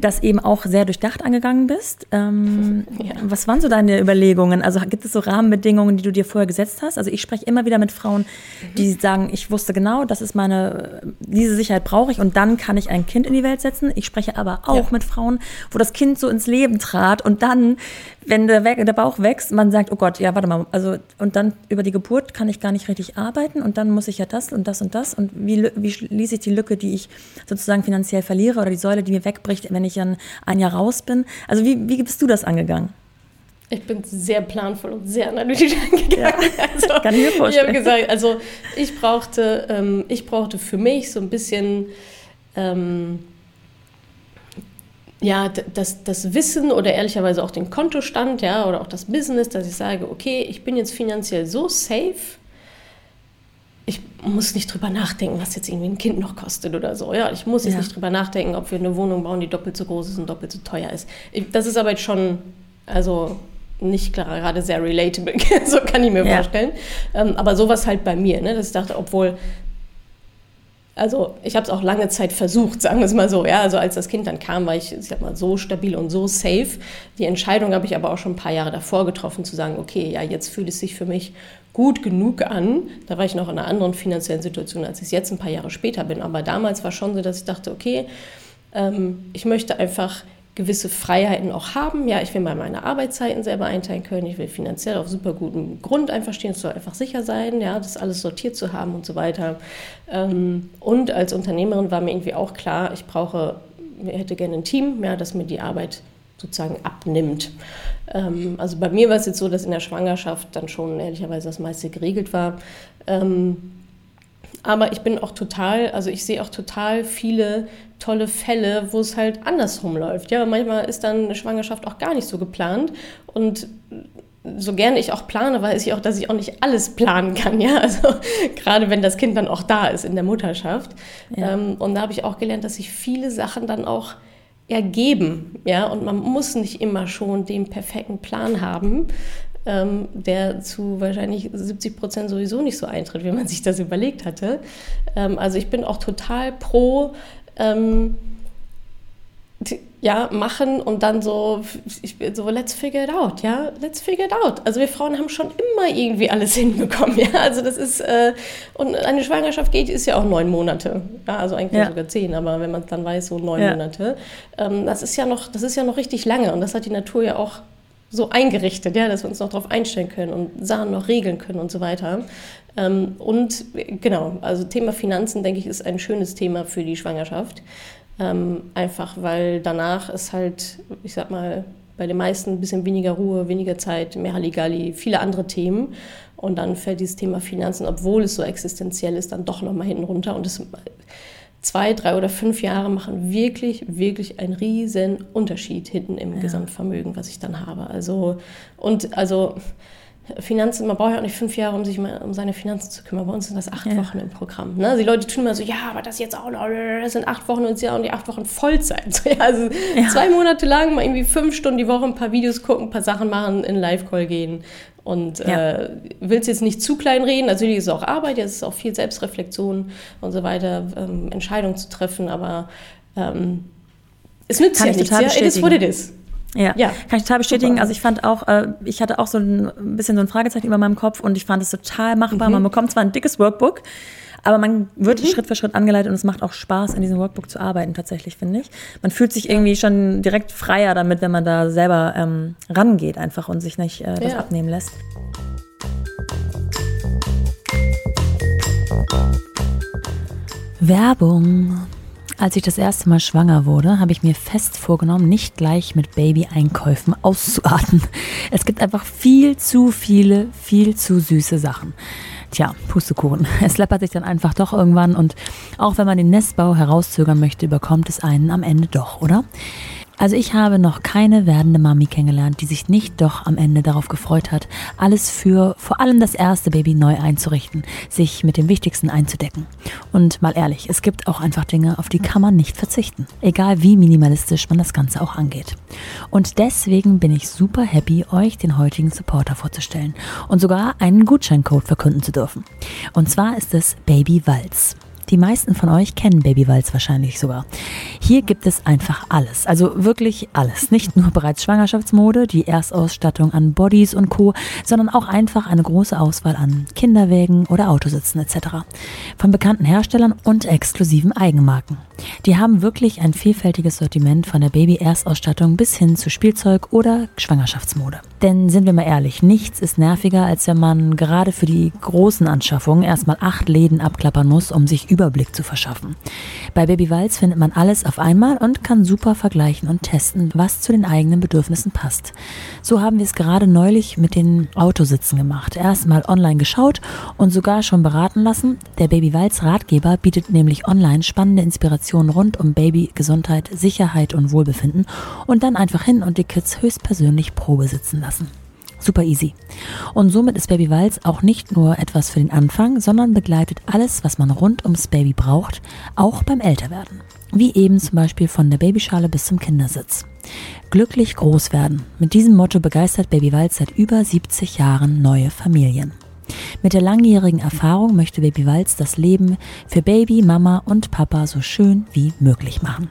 das eben auch sehr durchdacht angegangen bist. Ähm, Ja. Was waren so deine Überlegungen? Also gibt es so Rahmenbedingungen, die du dir vorher gesetzt hast? Also ich spreche immer wieder mit Frauen, die sagen, ich wusste genau, das ist meine, diese Sicherheit brauche ich und dann kann ich ein Kind in die Welt setzen. Ich spreche aber auch Ja. mit Frauen, wo das Kind so ins Leben trat und dann, wenn der, der Bauch wächst, man sagt, oh Gott, ja, warte mal, also und dann über die Geburt kann ich gar nicht richtig arbeiten und dann muss ich ja das und das und das und wie, wie schließe ich die Lücke, die ich sozusagen finanziell verliere oder die Säule, die mir wegbricht, wenn ich dann ein Jahr raus bin. Also wie, wie bist du das angegangen? Ich bin sehr planvoll und sehr analytisch angegangen. Also, Kann ich mir Ich vorstellen. habe gesagt, also ich brauchte, ähm, ich brauchte für mich so ein bisschen ähm, ja, das, das Wissen oder ehrlicherweise auch den Kontostand, ja, oder auch das Business, dass ich sage, okay, ich bin jetzt finanziell so safe, ich muss nicht drüber nachdenken, was jetzt irgendwie ein Kind noch kostet oder so. Ja, ich muss jetzt ja. nicht drüber nachdenken, ob wir eine Wohnung bauen, die doppelt so groß ist und doppelt so teuer ist. Das ist aber jetzt schon, also nicht gerade sehr relatable, so kann ich mir ja. vorstellen. Ähm, aber sowas halt bei mir, ne, dass ich dachte, obwohl also ich habe es auch lange Zeit versucht, sagen wir es mal so. Ja, also als das Kind dann kam, war ich, ich sag mal, so stabil und so safe. Die Entscheidung habe ich aber auch schon ein paar Jahre davor getroffen, zu sagen, okay, ja, jetzt fühlt es sich für mich gut genug an. Da war ich noch in einer anderen finanziellen Situation, als ich jetzt ein paar Jahre später bin. Aber damals war schon so, dass ich dachte, okay, ähm, ich möchte einfach gewisse Freiheiten auch haben. Ja, ich will mal meine Arbeitszeiten selber einteilen können. Ich will finanziell auf super gutem Grund einfach stehen. Es soll einfach sicher sein, ja, das alles sortiert zu haben und so weiter. Ähm, und als Unternehmerin war mir irgendwie auch klar, ich brauche, ich hätte gerne ein Team, ja, das mir die Arbeit sozusagen abnimmt. Ähm, also bei mir war es jetzt so, dass in der Schwangerschaft dann schon ehrlicherweise das meiste geregelt war. Ähm, aber ich bin auch total, also ich sehe auch total viele tolle Fälle, wo es halt andersrum läuft. Ja, manchmal ist dann eine Schwangerschaft auch gar nicht so geplant und so gerne ich auch plane, weiß ich auch, dass ich auch nicht alles planen kann, ja. Also gerade wenn das Kind dann auch da ist in der Mutterschaft. Ja. Ähm, und da habe ich auch gelernt, dass sich viele Sachen dann auch ergeben, ja. Und man muss nicht immer schon den perfekten Plan haben, ähm, der zu wahrscheinlich 70 Prozent sowieso nicht so eintritt, wie man sich das überlegt hatte. Ähm, also ich bin auch total pro ähm, ja, machen und dann so, ich bin so, let's figure it out, ja, let's figure it out. Also wir Frauen haben schon immer irgendwie alles hinbekommen, ja, also das ist, äh, und eine Schwangerschaft geht, ist ja auch neun Monate, ja, also eigentlich ja. sogar zehn, aber wenn man dann weiß, so neun ja. Monate, ähm, das ist ja noch, das ist ja noch richtig lange und das hat die Natur ja auch so eingerichtet, ja, dass wir uns noch darauf einstellen können und Sachen noch regeln können und so weiter. Ähm, und genau, also Thema Finanzen, denke ich, ist ein schönes Thema für die Schwangerschaft. Ähm, einfach weil danach ist halt, ich sag mal, bei den meisten ein bisschen weniger Ruhe, weniger Zeit, mehr Halligalli, viele andere Themen. Und dann fällt dieses Thema Finanzen, obwohl es so existenziell ist, dann doch nochmal hinten runter. Und das zwei, drei oder fünf Jahre machen wirklich, wirklich einen riesen Unterschied hinten im ja. Gesamtvermögen, was ich dann habe. Also, und also Finanzen, man braucht ja auch nicht fünf Jahre, um sich mal um seine Finanzen zu kümmern. Bei uns sind das acht ja. Wochen im Programm. Ne? Die Leute tun immer so, ja, aber das jetzt auch noch, das sind acht Wochen und ja und die acht Wochen Vollzeit. So, ja, also ja. zwei Monate lang mal irgendwie fünf Stunden die Woche ein paar Videos gucken, ein paar Sachen machen, in Live-Call gehen. Und äh, willst jetzt nicht zu klein reden, natürlich ist es auch Arbeit, jetzt ist auch viel Selbstreflexion und so weiter, ähm, Entscheidungen zu treffen, aber ähm, es nützt Kann ja nichts. Ja? It is what it is. Ja, ja, kann ich total bestätigen. Super. Also ich fand auch, äh, ich hatte auch so ein bisschen so ein Fragezeichen über meinem Kopf und ich fand es total machbar. Mhm. Man bekommt zwar ein dickes Workbook, aber man wird mhm. Schritt für Schritt angeleitet und es macht auch Spaß, in diesem Workbook zu arbeiten, tatsächlich, finde ich. Man fühlt sich irgendwie schon direkt freier damit, wenn man da selber ähm, rangeht einfach und sich nicht äh, das ja. abnehmen lässt. Werbung. Als ich das erste Mal schwanger wurde, habe ich mir fest vorgenommen, nicht gleich mit Baby-Einkäufen auszuarten. Es gibt einfach viel zu viele, viel zu süße Sachen. Tja, Pustekuchen. Es läppert sich dann einfach doch irgendwann und auch wenn man den Nestbau herauszögern möchte, überkommt es einen am Ende doch, oder? Also ich habe noch keine werdende Mami kennengelernt, die sich nicht doch am Ende darauf gefreut hat, alles für vor allem das erste Baby neu einzurichten, sich mit dem Wichtigsten einzudecken. Und mal ehrlich, es gibt auch einfach Dinge, auf die kann man nicht verzichten, egal wie minimalistisch man das Ganze auch angeht. Und deswegen bin ich super happy, euch den heutigen Supporter vorzustellen und sogar einen Gutscheincode verkünden zu dürfen. Und zwar ist es Baby Walz. Die meisten von euch kennen Babywalz wahrscheinlich sogar. Hier gibt es einfach alles, also wirklich alles. Nicht nur bereits Schwangerschaftsmode, die Erstausstattung an Bodies und Co., sondern auch einfach eine große Auswahl an Kinderwägen oder Autositzen etc. Von bekannten Herstellern und exklusiven Eigenmarken. Die haben wirklich ein vielfältiges Sortiment von der Baby-Erstausstattung bis hin zu Spielzeug oder Schwangerschaftsmode. Denn sind wir mal ehrlich, nichts ist nerviger, als wenn man gerade für die großen Anschaffungen erstmal acht Läden abklappern muss, um sich Überblick zu verschaffen. Bei Baby Walz findet man alles auf einmal und kann super vergleichen und testen, was zu den eigenen Bedürfnissen passt. So haben wir es gerade neulich mit den Autositzen gemacht. Erstmal online geschaut und sogar schon beraten lassen. Der Baby Walz Ratgeber bietet nämlich online spannende Inspirationen rund um Babygesundheit, Sicherheit und Wohlbefinden und dann einfach hin und die Kids höchstpersönlich Probe sitzen lassen. Super easy. Und somit ist Baby Walz auch nicht nur etwas für den Anfang, sondern begleitet alles, was man rund ums Baby braucht, auch beim Älterwerden. Wie eben zum Beispiel von der Babyschale bis zum Kindersitz. Glücklich groß werden. Mit diesem Motto begeistert Baby Walz seit über 70 Jahren neue Familien. Mit der langjährigen Erfahrung möchte Baby Walz das Leben für Baby, Mama und Papa so schön wie möglich machen.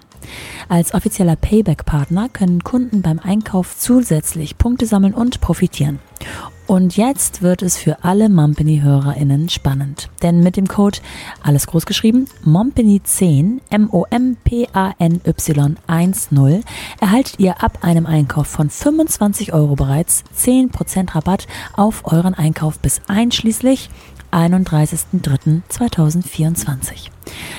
Als offizieller Payback-Partner können Kunden beim Einkauf zusätzlich Punkte sammeln und profitieren. Und jetzt wird es für alle Mumpany-HörerInnen spannend. Denn mit dem Code, alles groß geschrieben, Mompany10, M-O-M-P-A-N-Y 10, erhaltet ihr ab einem Einkauf von 25 Euro bereits 10% Rabatt auf euren Einkauf bis einschließlich 31.03.2024.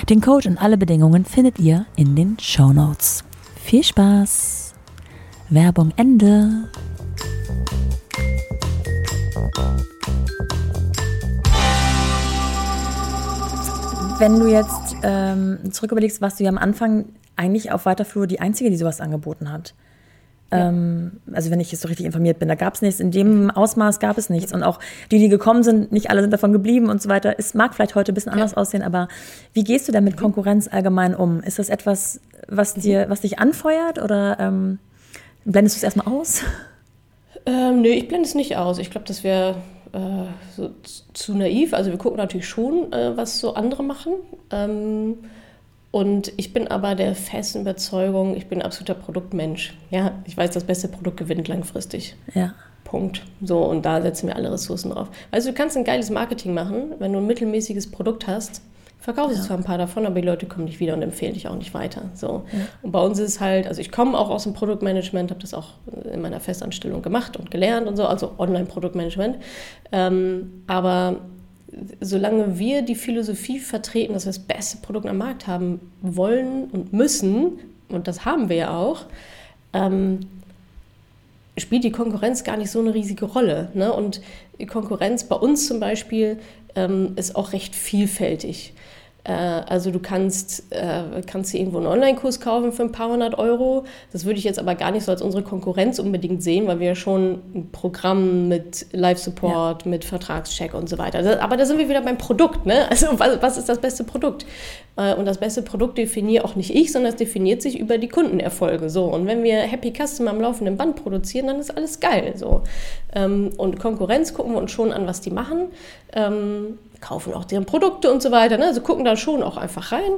Den Code und alle Bedingungen findet ihr in den Show Notes. Viel Spaß! Werbung Ende! Wenn du jetzt ähm, zurück überlegst, warst du ja am Anfang eigentlich auf weiter Flur die Einzige, die sowas angeboten hat. Ja. Ähm, also wenn ich jetzt so richtig informiert bin, da gab es nichts. In dem Ausmaß gab es nichts. Und auch die, die gekommen sind, nicht alle sind davon geblieben und so weiter. Es mag vielleicht heute ein bisschen anders ja. aussehen, aber wie gehst du denn mit Konkurrenz allgemein um? Ist das etwas, was, dir, was dich anfeuert oder ähm, blendest du es erstmal aus? Ähm, nö, ich blende es nicht aus. Ich glaube, das wäre äh, so zu naiv. Also wir gucken natürlich schon, äh, was so andere machen. Ähm, und ich bin aber der festen Überzeugung, ich bin ein absoluter Produktmensch. Ja, ich weiß, das beste Produkt gewinnt langfristig. Ja. Punkt. So, und da setzen wir alle Ressourcen drauf. Also du kannst ein geiles Marketing machen, wenn du ein mittelmäßiges Produkt hast. Verkaufst ja. zwar ein paar davon, aber die Leute kommen nicht wieder und empfehlen dich auch nicht weiter. So. Ja. Und bei uns ist es halt, also ich komme auch aus dem Produktmanagement, habe das auch in meiner Festanstellung gemacht und gelernt und so, also Online-Produktmanagement. Ähm, aber solange wir die Philosophie vertreten, dass wir das beste Produkt am Markt haben wollen und müssen, und das haben wir ja auch, ähm, spielt die Konkurrenz gar nicht so eine riesige Rolle. Ne? Und die Konkurrenz bei uns zum Beispiel ähm, ist auch recht vielfältig. Äh, also du kannst, äh, kannst dir irgendwo einen Online-Kurs kaufen für ein paar hundert Euro. Das würde ich jetzt aber gar nicht so als unsere Konkurrenz unbedingt sehen, weil wir ja schon ein Programm mit Live-Support, ja. mit Vertragscheck und so weiter. Aber da sind wir wieder beim Produkt. Ne? Also was, was ist das beste Produkt? Äh, und das beste Produkt definiere auch nicht ich, sondern es definiert sich über die Kundenerfolge. So. Und wenn wir Happy Customer am laufenden Band produzieren, dann ist alles geil. So. Ähm, und Konkurrenz gucken wir uns schon an, was die machen. Kaufen auch deren Produkte und so weiter. Ne? Also gucken da schon auch einfach rein,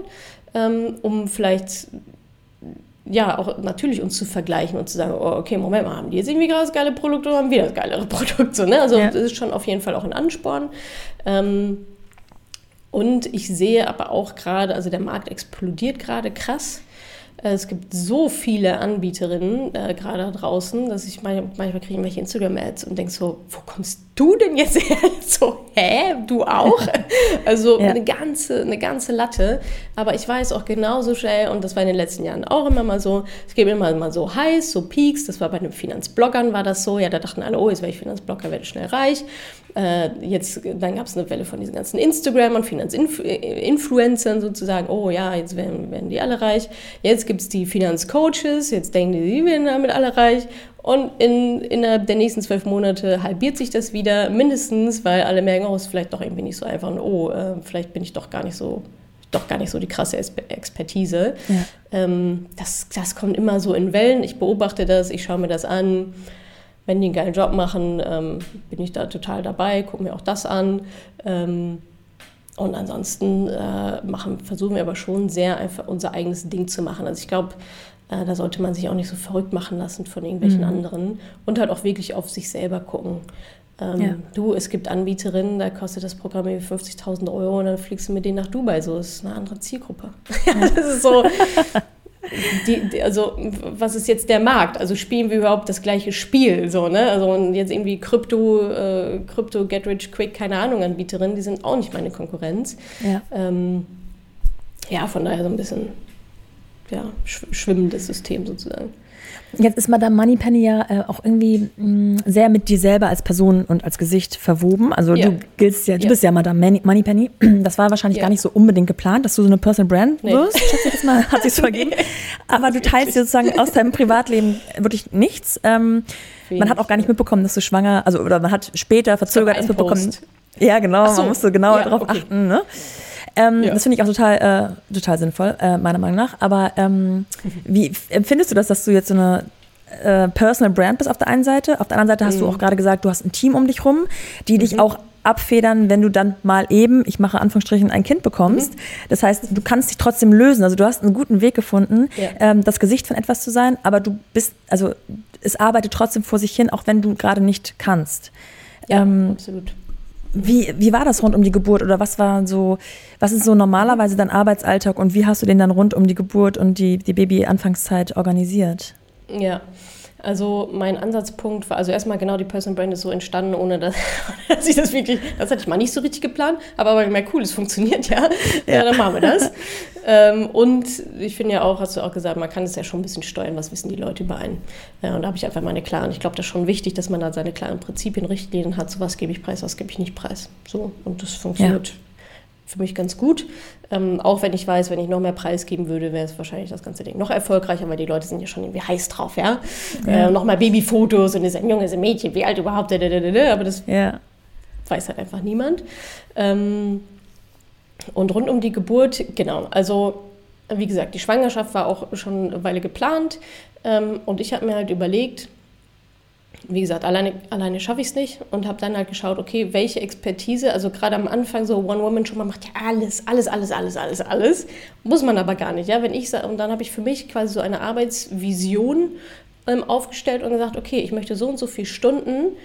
ähm, um vielleicht ja auch natürlich uns zu vergleichen und zu sagen, oh, okay, Moment mal, haben die jetzt irgendwie gerade das geile Produkt oder haben wir das geilere Produkt? So, ne? Also ja. das ist schon auf jeden Fall auch ein Ansporn. Ähm, und ich sehe aber auch gerade, also der Markt explodiert gerade krass. Äh, es gibt so viele Anbieterinnen äh, gerade da draußen, dass ich manchmal, manchmal kriege welche Instagram-Ads und denke so, wo kommst du denn jetzt her? so, hä, du auch? also ja. eine, ganze, eine ganze Latte. Aber ich weiß auch genauso schnell, und das war in den letzten Jahren auch immer mal so, es geht immer mal so heiß, so Peaks, das war bei den Finanzbloggern war das so, ja, da dachten alle, oh, jetzt werde ich Finanzblogger, werde ich schnell reich. Äh, jetzt, dann gab es eine Welle von diesen ganzen Instagram- und Finanzinfluencern sozusagen, oh ja, jetzt werden, werden die alle reich. Jetzt gibt es die Finanzcoaches, jetzt denken die, die werden damit alle reich. Und in, innerhalb der nächsten zwölf Monate halbiert sich das wieder, mindestens, weil alle merken, oh, ist vielleicht doch irgendwie nicht so einfach und oh, äh, vielleicht bin ich doch gar nicht so doch gar nicht so die krasse Expertise. Ja. Ähm, das, das kommt immer so in Wellen. Ich beobachte das, ich schaue mir das an. Wenn die einen geilen Job machen, ähm, bin ich da total dabei, gucke mir auch das an. Ähm, und ansonsten äh, machen, versuchen wir aber schon sehr einfach unser eigenes Ding zu machen. Also ich glaube, äh, da sollte man sich auch nicht so verrückt machen lassen von irgendwelchen mhm. anderen und halt auch wirklich auf sich selber gucken. Ähm, ja. Du, es gibt Anbieterinnen, da kostet das Programm 50.000 Euro und dann fliegst du mit denen nach Dubai. So ist eine andere Zielgruppe. das ist so. Die, die, also was ist jetzt der Markt? Also spielen wir überhaupt das gleiche Spiel? So, ne? Also und jetzt irgendwie Krypto, äh, Krypto, Get Rich Quick, keine Ahnung, Anbieterinnen, die sind auch nicht meine Konkurrenz. Ja, ähm, ja von daher so ein bisschen ja, schwimmendes System sozusagen. Jetzt ist Madame Moneypenny ja äh, auch irgendwie mh, mm, sehr mit dir selber als Person und als Gesicht verwoben. Also ja. du giltst ja, du ja. bist ja Madame Moneypenny. Das war wahrscheinlich ja. gar nicht so unbedingt geplant, dass du so eine Personal Brand nee. wirst. Schätze jetzt mal, hat sich so ergeben. Aber du teilst sozusagen aus deinem Privatleben wirklich nichts. Ähm, man hat auch gar nicht mitbekommen, dass du schwanger, also oder man hat später verzögert erst mitbekommen. Ja, genau, so. man musste genauer darauf okay. achten. Ne? Ähm, ja. Das finde ich auch total, äh, total sinnvoll, äh, meiner Meinung nach. Aber ähm, wie empfindest du das, dass du jetzt so eine äh, Personal Brand bist auf der einen Seite? Auf der anderen Seite hast mhm. du auch gerade gesagt, du hast ein Team um dich rum, die mhm. dich auch abfedern, wenn du dann mal eben, ich mache Anführungsstrichen, ein Kind bekommst. Mhm. Das heißt, du kannst dich trotzdem lösen. Also du hast einen guten Weg gefunden, ja. ähm, das Gesicht von etwas zu sein, aber du bist, also es arbeitet trotzdem vor sich hin, auch wenn du gerade nicht kannst. Ja, ähm, absolut. Wie, wie war das rund um die Geburt oder was war so, was ist so normalerweise dein Arbeitsalltag und wie hast du den dann rund um die Geburt und die, die Baby-Anfangszeit organisiert? Ja, also mein Ansatzpunkt war, also erstmal genau die Personal Brand ist so entstanden, ohne dass, dass ich das wirklich, das hatte ich mal nicht so richtig geplant, aber aber gemerkt, cool, es funktioniert ja, ja, ja dann machen wir das. ähm, und ich finde ja auch, hast du auch gesagt, man kann es ja schon ein bisschen steuern, was wissen die Leute über einen. Ja, und da habe ich einfach meine klaren, ich glaube, das ist schon wichtig, dass man da seine klaren Prinzipien, Richtlinien hat, so was gebe ich preis, was gebe ich nicht preis. So, und das funktioniert. Ja für mich ganz gut. Ähm, auch wenn ich weiß, wenn ich noch mehr Preis geben würde, wäre es wahrscheinlich das ganze Ding noch erfolgreicher, weil die Leute sind ja schon irgendwie heiß drauf, ja. ja. Äh, Nochmal Babyfotos und ist ein Junge, ist ein Mädchen, wie alt überhaupt, aber das ja. weiß halt einfach niemand. Ähm, und rund um die Geburt, genau, also wie gesagt, die Schwangerschaft war auch schon eine Weile geplant ähm, und ich habe mir halt überlegt, wie gesagt, alleine, alleine schaffe ich es nicht und habe dann halt geschaut, okay, welche Expertise, also gerade am Anfang so One-Woman-Show, man macht ja alles, alles, alles, alles, alles, alles, muss man aber gar nicht, ja, wenn ich, und dann habe ich für mich quasi so eine Arbeitsvision ähm, aufgestellt und gesagt, okay, ich möchte so und so viele Stunden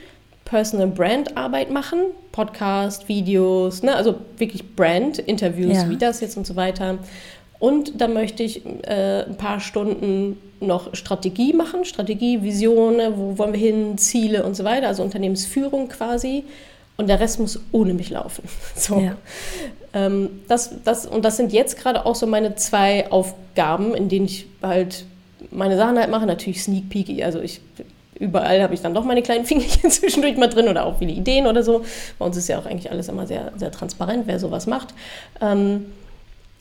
Personal Brand Arbeit machen, Podcast, Videos, ne, also wirklich Brand, Interviews, ja. wie das jetzt und so weiter und dann möchte ich äh, ein paar Stunden noch Strategie machen, Strategie, Visionen, wo wollen wir hin, Ziele und so weiter, also Unternehmensführung quasi. Und der Rest muss ohne mich laufen. So. Ja. Ähm, das, das, und das sind jetzt gerade auch so meine zwei Aufgaben, in denen ich halt meine Sachen halt mache. Natürlich Sneak Peek, also ich überall habe ich dann doch meine kleinen Fingerchen zwischendurch mal drin oder auch viele Ideen oder so. Bei uns ist ja auch eigentlich alles immer sehr, sehr transparent, wer sowas macht. Ähm,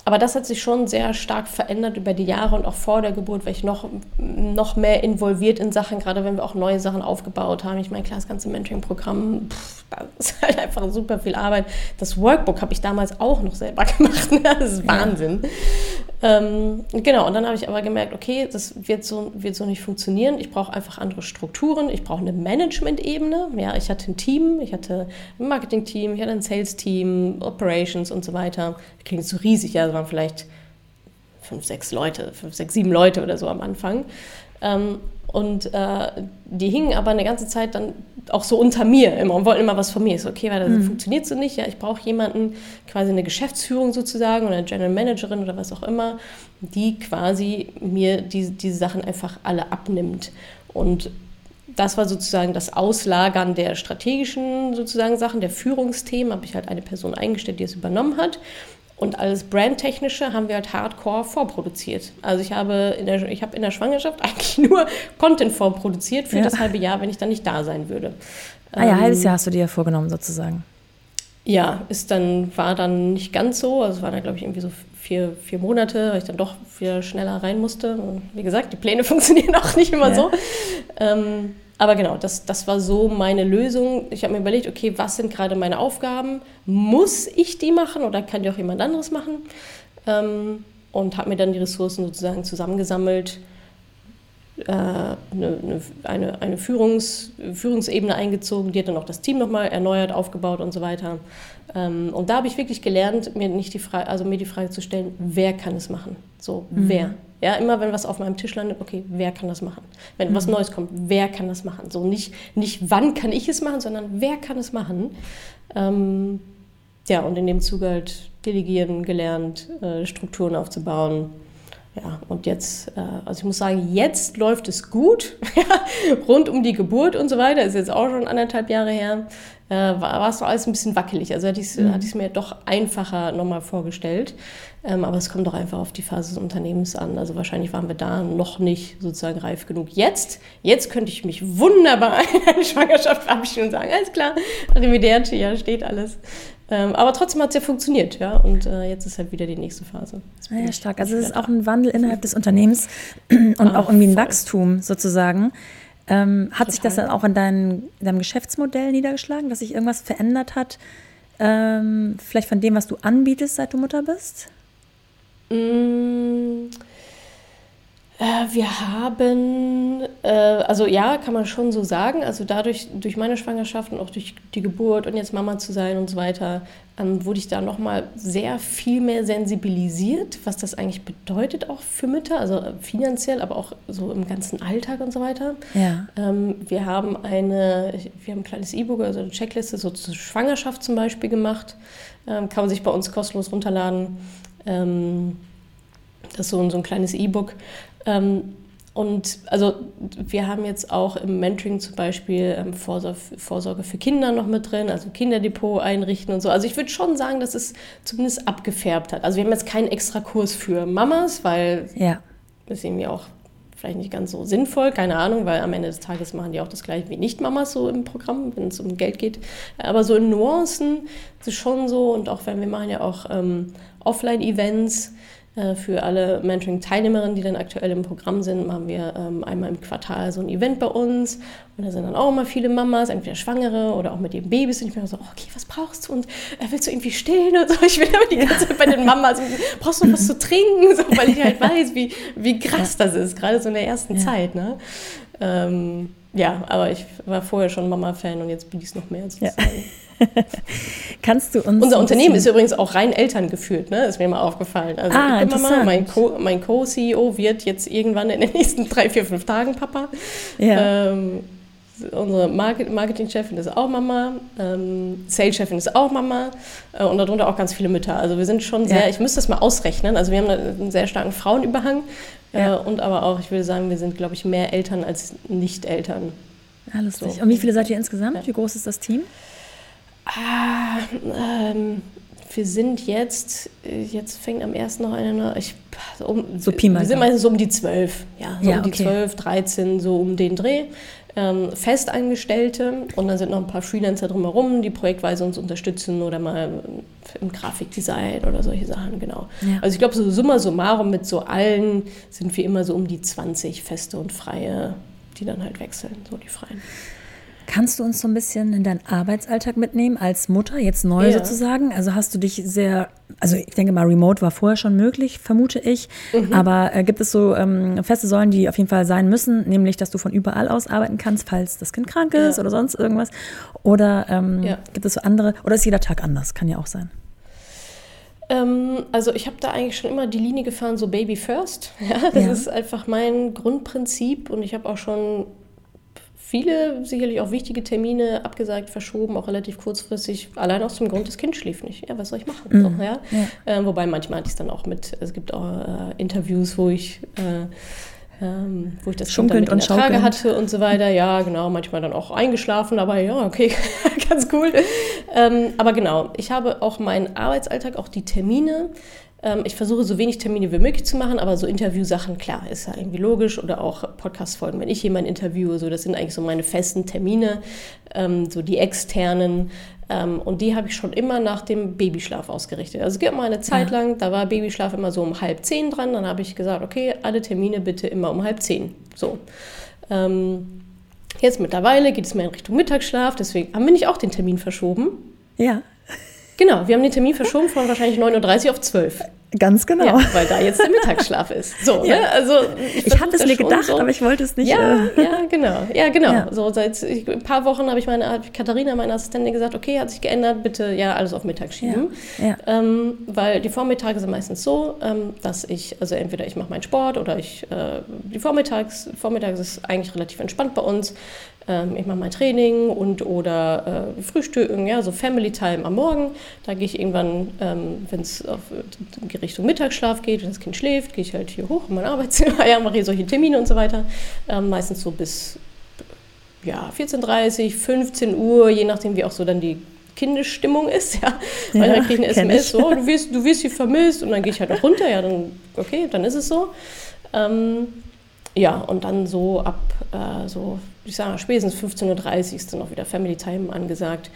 aber das hat sich schon sehr stark verändert über die Jahre und auch vor der Geburt, weil ich noch, noch mehr involviert in Sachen, gerade wenn wir auch neue Sachen aufgebaut haben. Ich meine, klar, das ganze Mentoring-Programm, das ist halt einfach super viel Arbeit. Das Workbook habe ich damals auch noch selber gemacht. Das ist Wahnsinn. Ja. Ähm, genau, und dann habe ich aber gemerkt, okay, das wird so, wird so nicht funktionieren. Ich brauche einfach andere Strukturen. Ich brauche eine Management-Ebene. Ja, ich hatte ein Team, ich hatte ein Marketing-Team, ich hatte ein Sales-Team, Operations und so weiter. Das klingt so riesig, ja, es waren vielleicht fünf, sechs Leute, fünf, sechs, sieben Leute oder so am Anfang. Ähm, und äh, die hingen aber eine ganze Zeit dann auch so unter mir immer und wollten immer was von mir. Ich so, okay, weil das mhm. funktioniert so nicht. Ja, ich brauche jemanden, quasi eine Geschäftsführung sozusagen oder eine General Managerin oder was auch immer, die quasi mir die, diese Sachen einfach alle abnimmt. Und das war sozusagen das Auslagern der strategischen sozusagen Sachen, der Führungsthemen, habe ich halt eine Person eingestellt, die es übernommen hat. Und alles Brandtechnische haben wir halt hardcore vorproduziert. Also ich habe in der, ich habe in der Schwangerschaft eigentlich nur Content vorproduziert für ja. das halbe Jahr, wenn ich dann nicht da sein würde. Ah ja, ähm, halbes Jahr hast du dir ja vorgenommen sozusagen. Ja, ist dann, war dann nicht ganz so. Also es waren dann, glaube ich, irgendwie so vier, vier Monate, weil ich dann doch wieder schneller rein musste. Und wie gesagt, die Pläne funktionieren auch nicht immer ja. so. Ähm, aber genau, das, das war so meine Lösung. Ich habe mir überlegt, okay, was sind gerade meine Aufgaben? Muss ich die machen oder kann die auch jemand anderes machen? Ähm, und habe mir dann die Ressourcen sozusagen zusammengesammelt, äh, eine, eine, eine Führungs, Führungsebene eingezogen, die hat dann auch das Team nochmal erneuert, aufgebaut und so weiter. Ähm, und da habe ich wirklich gelernt, mir nicht die Frage, also mir die Frage zu stellen, wer kann es machen? So, mhm. wer? Ja, immer wenn was auf meinem Tisch landet, okay, wer kann das machen? Wenn mhm. was Neues kommt, wer kann das machen? So nicht, nicht wann kann ich es machen, sondern wer kann es machen? Ähm, ja, und in dem Zuge halt delegieren gelernt, äh, Strukturen aufzubauen. ja, und jetzt, äh, also ich muss sagen, jetzt läuft es gut, rund um die Geburt und so weiter, ist jetzt auch schon anderthalb Jahre her, äh, war, war es doch alles ein bisschen wackelig. Also hatte ich es mhm. hatte mir doch einfacher nochmal vorgestellt. Ähm, aber es kommt doch einfach auf die Phase des Unternehmens an. Also wahrscheinlich waren wir da noch nicht sozusagen reif genug. Jetzt, jetzt könnte ich mich wunderbar in eine Schwangerschaft verabschieden und sagen, alles klar, Arrivederci, ja, steht alles. Ähm, aber trotzdem hat es ja funktioniert, ja. Und äh, jetzt ist halt wieder die nächste Phase. Ja, ja, stark. Also es ist auch ein Wandel innerhalb des Unternehmens und ah, auch irgendwie ein voll. Wachstum sozusagen. Ähm, hat Total. sich das dann auch in dein, deinem Geschäftsmodell niedergeschlagen, dass sich irgendwas verändert hat? Ähm, vielleicht von dem, was du anbietest, seit du Mutter bist? Mmh. Äh, wir haben, äh, also ja, kann man schon so sagen, also dadurch, durch meine Schwangerschaft und auch durch die Geburt und jetzt Mama zu sein und so weiter, ähm, wurde ich da nochmal sehr viel mehr sensibilisiert, was das eigentlich bedeutet auch für Mütter, also finanziell, aber auch so im ganzen Alltag und so weiter. Ja. Ähm, wir haben eine, wir haben ein kleines E-Book, also eine Checkliste so zur Schwangerschaft zum Beispiel gemacht, ähm, kann man sich bei uns kostenlos runterladen. Das ist so, so ein kleines E-Book. Ähm, und also wir haben jetzt auch im Mentoring zum Beispiel ähm, Vorsorge, Vorsorge, für Kinder noch mit drin, also Kinderdepot einrichten und so. Also ich würde schon sagen, dass es zumindest abgefärbt hat. Also wir haben jetzt keinen extra Kurs für Mamas, weil ja. das ist irgendwie auch vielleicht nicht ganz so sinnvoll, keine Ahnung, weil am Ende des Tages machen die auch das gleiche wie Nicht-Mamas so im Programm, wenn es um Geld geht. Aber so in Nuancen ist es schon so und auch wenn wir machen ja auch ähm, Offline-Events, für alle Mentoring-Teilnehmerinnen, die dann aktuell im Programm sind, machen wir ähm, einmal im Quartal so ein Event bei uns. Und da sind dann auch immer viele Mamas, entweder Schwangere oder auch mit ihren Babys. Und ich bin so, okay, was brauchst du? Und äh, willst du irgendwie stillen und so? Ich bin aber die ganze Zeit bei den Mamas. Brauchst du noch was zu trinken? So, weil ich halt weiß, wie, wie krass das ist, gerade so in der ersten ja. Zeit. Ne? Ähm, ja, aber ich war vorher schon Mama-Fan und jetzt bin ich es noch mehr sozusagen. Ja. Kannst du uns. Unser Unternehmen ist übrigens auch rein Eltern geführt, ne? ist mir mal aufgefallen. Also ah, immer mal, mein, Co mein Co-CEO wird jetzt irgendwann in den nächsten drei, vier, fünf Tagen Papa. Ja. Ähm, unsere Marketingchefin ist auch Mama, ähm, Sales-Chefin ist auch Mama äh, und darunter auch ganz viele Mütter. Also wir sind schon sehr, ja. ich müsste das mal ausrechnen, also wir haben einen sehr starken Frauenüberhang äh, ja. und aber auch, ich würde sagen, wir sind, glaube ich, mehr Eltern als Nicht-Eltern. Lustig. So. Und wie viele seid ihr insgesamt? Ja. Wie groß ist das Team? Ah, ähm, wir sind jetzt, jetzt fängt am ersten noch eine, ich, um, so Pi wir sind meistens so um die zwölf, ja, so um die zwölf, okay. 13, so um den Dreh. Ähm, Festangestellte und dann sind noch ein paar Freelancer drumherum, die projektweise uns unterstützen oder mal im Grafikdesign oder solche Sachen, genau. Ja. Also ich glaube, so summa summarum mit so allen sind wir immer so um die 20 feste und freie, die dann halt wechseln, so die freien. Kannst du uns so ein bisschen in deinen Arbeitsalltag mitnehmen als Mutter, jetzt neu ja. sozusagen? Also hast du dich sehr, also ich denke mal, Remote war vorher schon möglich, vermute ich. Mhm. Aber äh, gibt es so ähm, feste Säulen, die auf jeden Fall sein müssen, nämlich, dass du von überall aus arbeiten kannst, falls das Kind krank ist ja. oder sonst irgendwas? Oder ähm, ja. gibt es so andere, oder ist jeder Tag anders? Kann ja auch sein ähm, also ich habe da eigentlich schon immer die Linie gefahren, so Baby First. Ja, das ja. ist einfach mein Grundprinzip und ich habe auch schon viele sicherlich auch wichtige Termine abgesagt, verschoben, auch relativ kurzfristig, allein aus dem Grund, das Kind schläft nicht. Ja, was soll ich machen? Mhm. So, ja? ja. Äh, wobei manchmal hatte ich es dann auch mit, es gibt auch äh, Interviews, wo ich äh, ähm, wo ich das Kind dann mit Trage hatte und so weiter. Ja, genau, manchmal dann auch eingeschlafen, aber ja, okay, ganz cool. Ähm, aber genau, ich habe auch meinen Arbeitsalltag, auch die Termine, ähm, ich versuche so wenig Termine wie möglich zu machen, aber so Interviewsachen, klar, ist ja irgendwie logisch. Oder auch Podcast-Folgen, wenn ich jemanden interviewe, so, das sind eigentlich so meine festen Termine, ähm, so die externen. Ähm, und die habe ich schon immer nach dem Babyschlaf ausgerichtet. Also es gibt mal eine Zeit ja. lang, da war Babyschlaf immer so um halb zehn dran. Dann habe ich gesagt, okay, alle Termine bitte immer um halb zehn. So. Ähm, jetzt mittlerweile geht es mehr in Richtung Mittagsschlaf, deswegen haben wir nicht auch den Termin verschoben. Ja. Genau, wir haben den Termin verschoben von wahrscheinlich 9.30 Uhr auf 12 Uhr. Ganz genau. Ja, weil da jetzt der Mittagsschlaf ist. So, ja. ne? also ich, ich habe es mir gedacht, so. aber ich wollte es nicht. Ja, äh, ja, genau. Ja, genau. Ja. So seit ein paar Wochen habe ich meine Katharina, meine Assistentin, gesagt, okay, hat sich geändert, bitte ja alles auf Mittag schieben. Ähm, weil die Vormittage sind meistens so, ähm, dass ich, also entweder ich mache meinen Sport oder ich, äh, die Vormittags, Vormittags ist eigentlich relativ entspannt bei uns. Ähm, ich mache mein Training und oder äh, Frühstücken, ja, so Family Time am Morgen. Da gehe ich irgendwann, ähm, wenn es in Richtung Mittagsschlaf geht, wenn das Kind schläft, gehe ich halt hier hoch in mein Arbeitszimmer, ja, mache hier solche Termine und so weiter. Ähm, meistens so bis ja, 14.30 15 Uhr, je nachdem, wie auch so dann die Kindesstimmung ist, ja. Weil ja, dann kriege ich eine SMS, so, du wirst, du wirst hier vermisst und dann gehe ich halt auch runter, ja, dann, okay, dann ist es so. Ähm, ja, und dann so ab, äh, so, ich sage spätestens 15.30 Uhr ist dann auch wieder Family Time angesagt.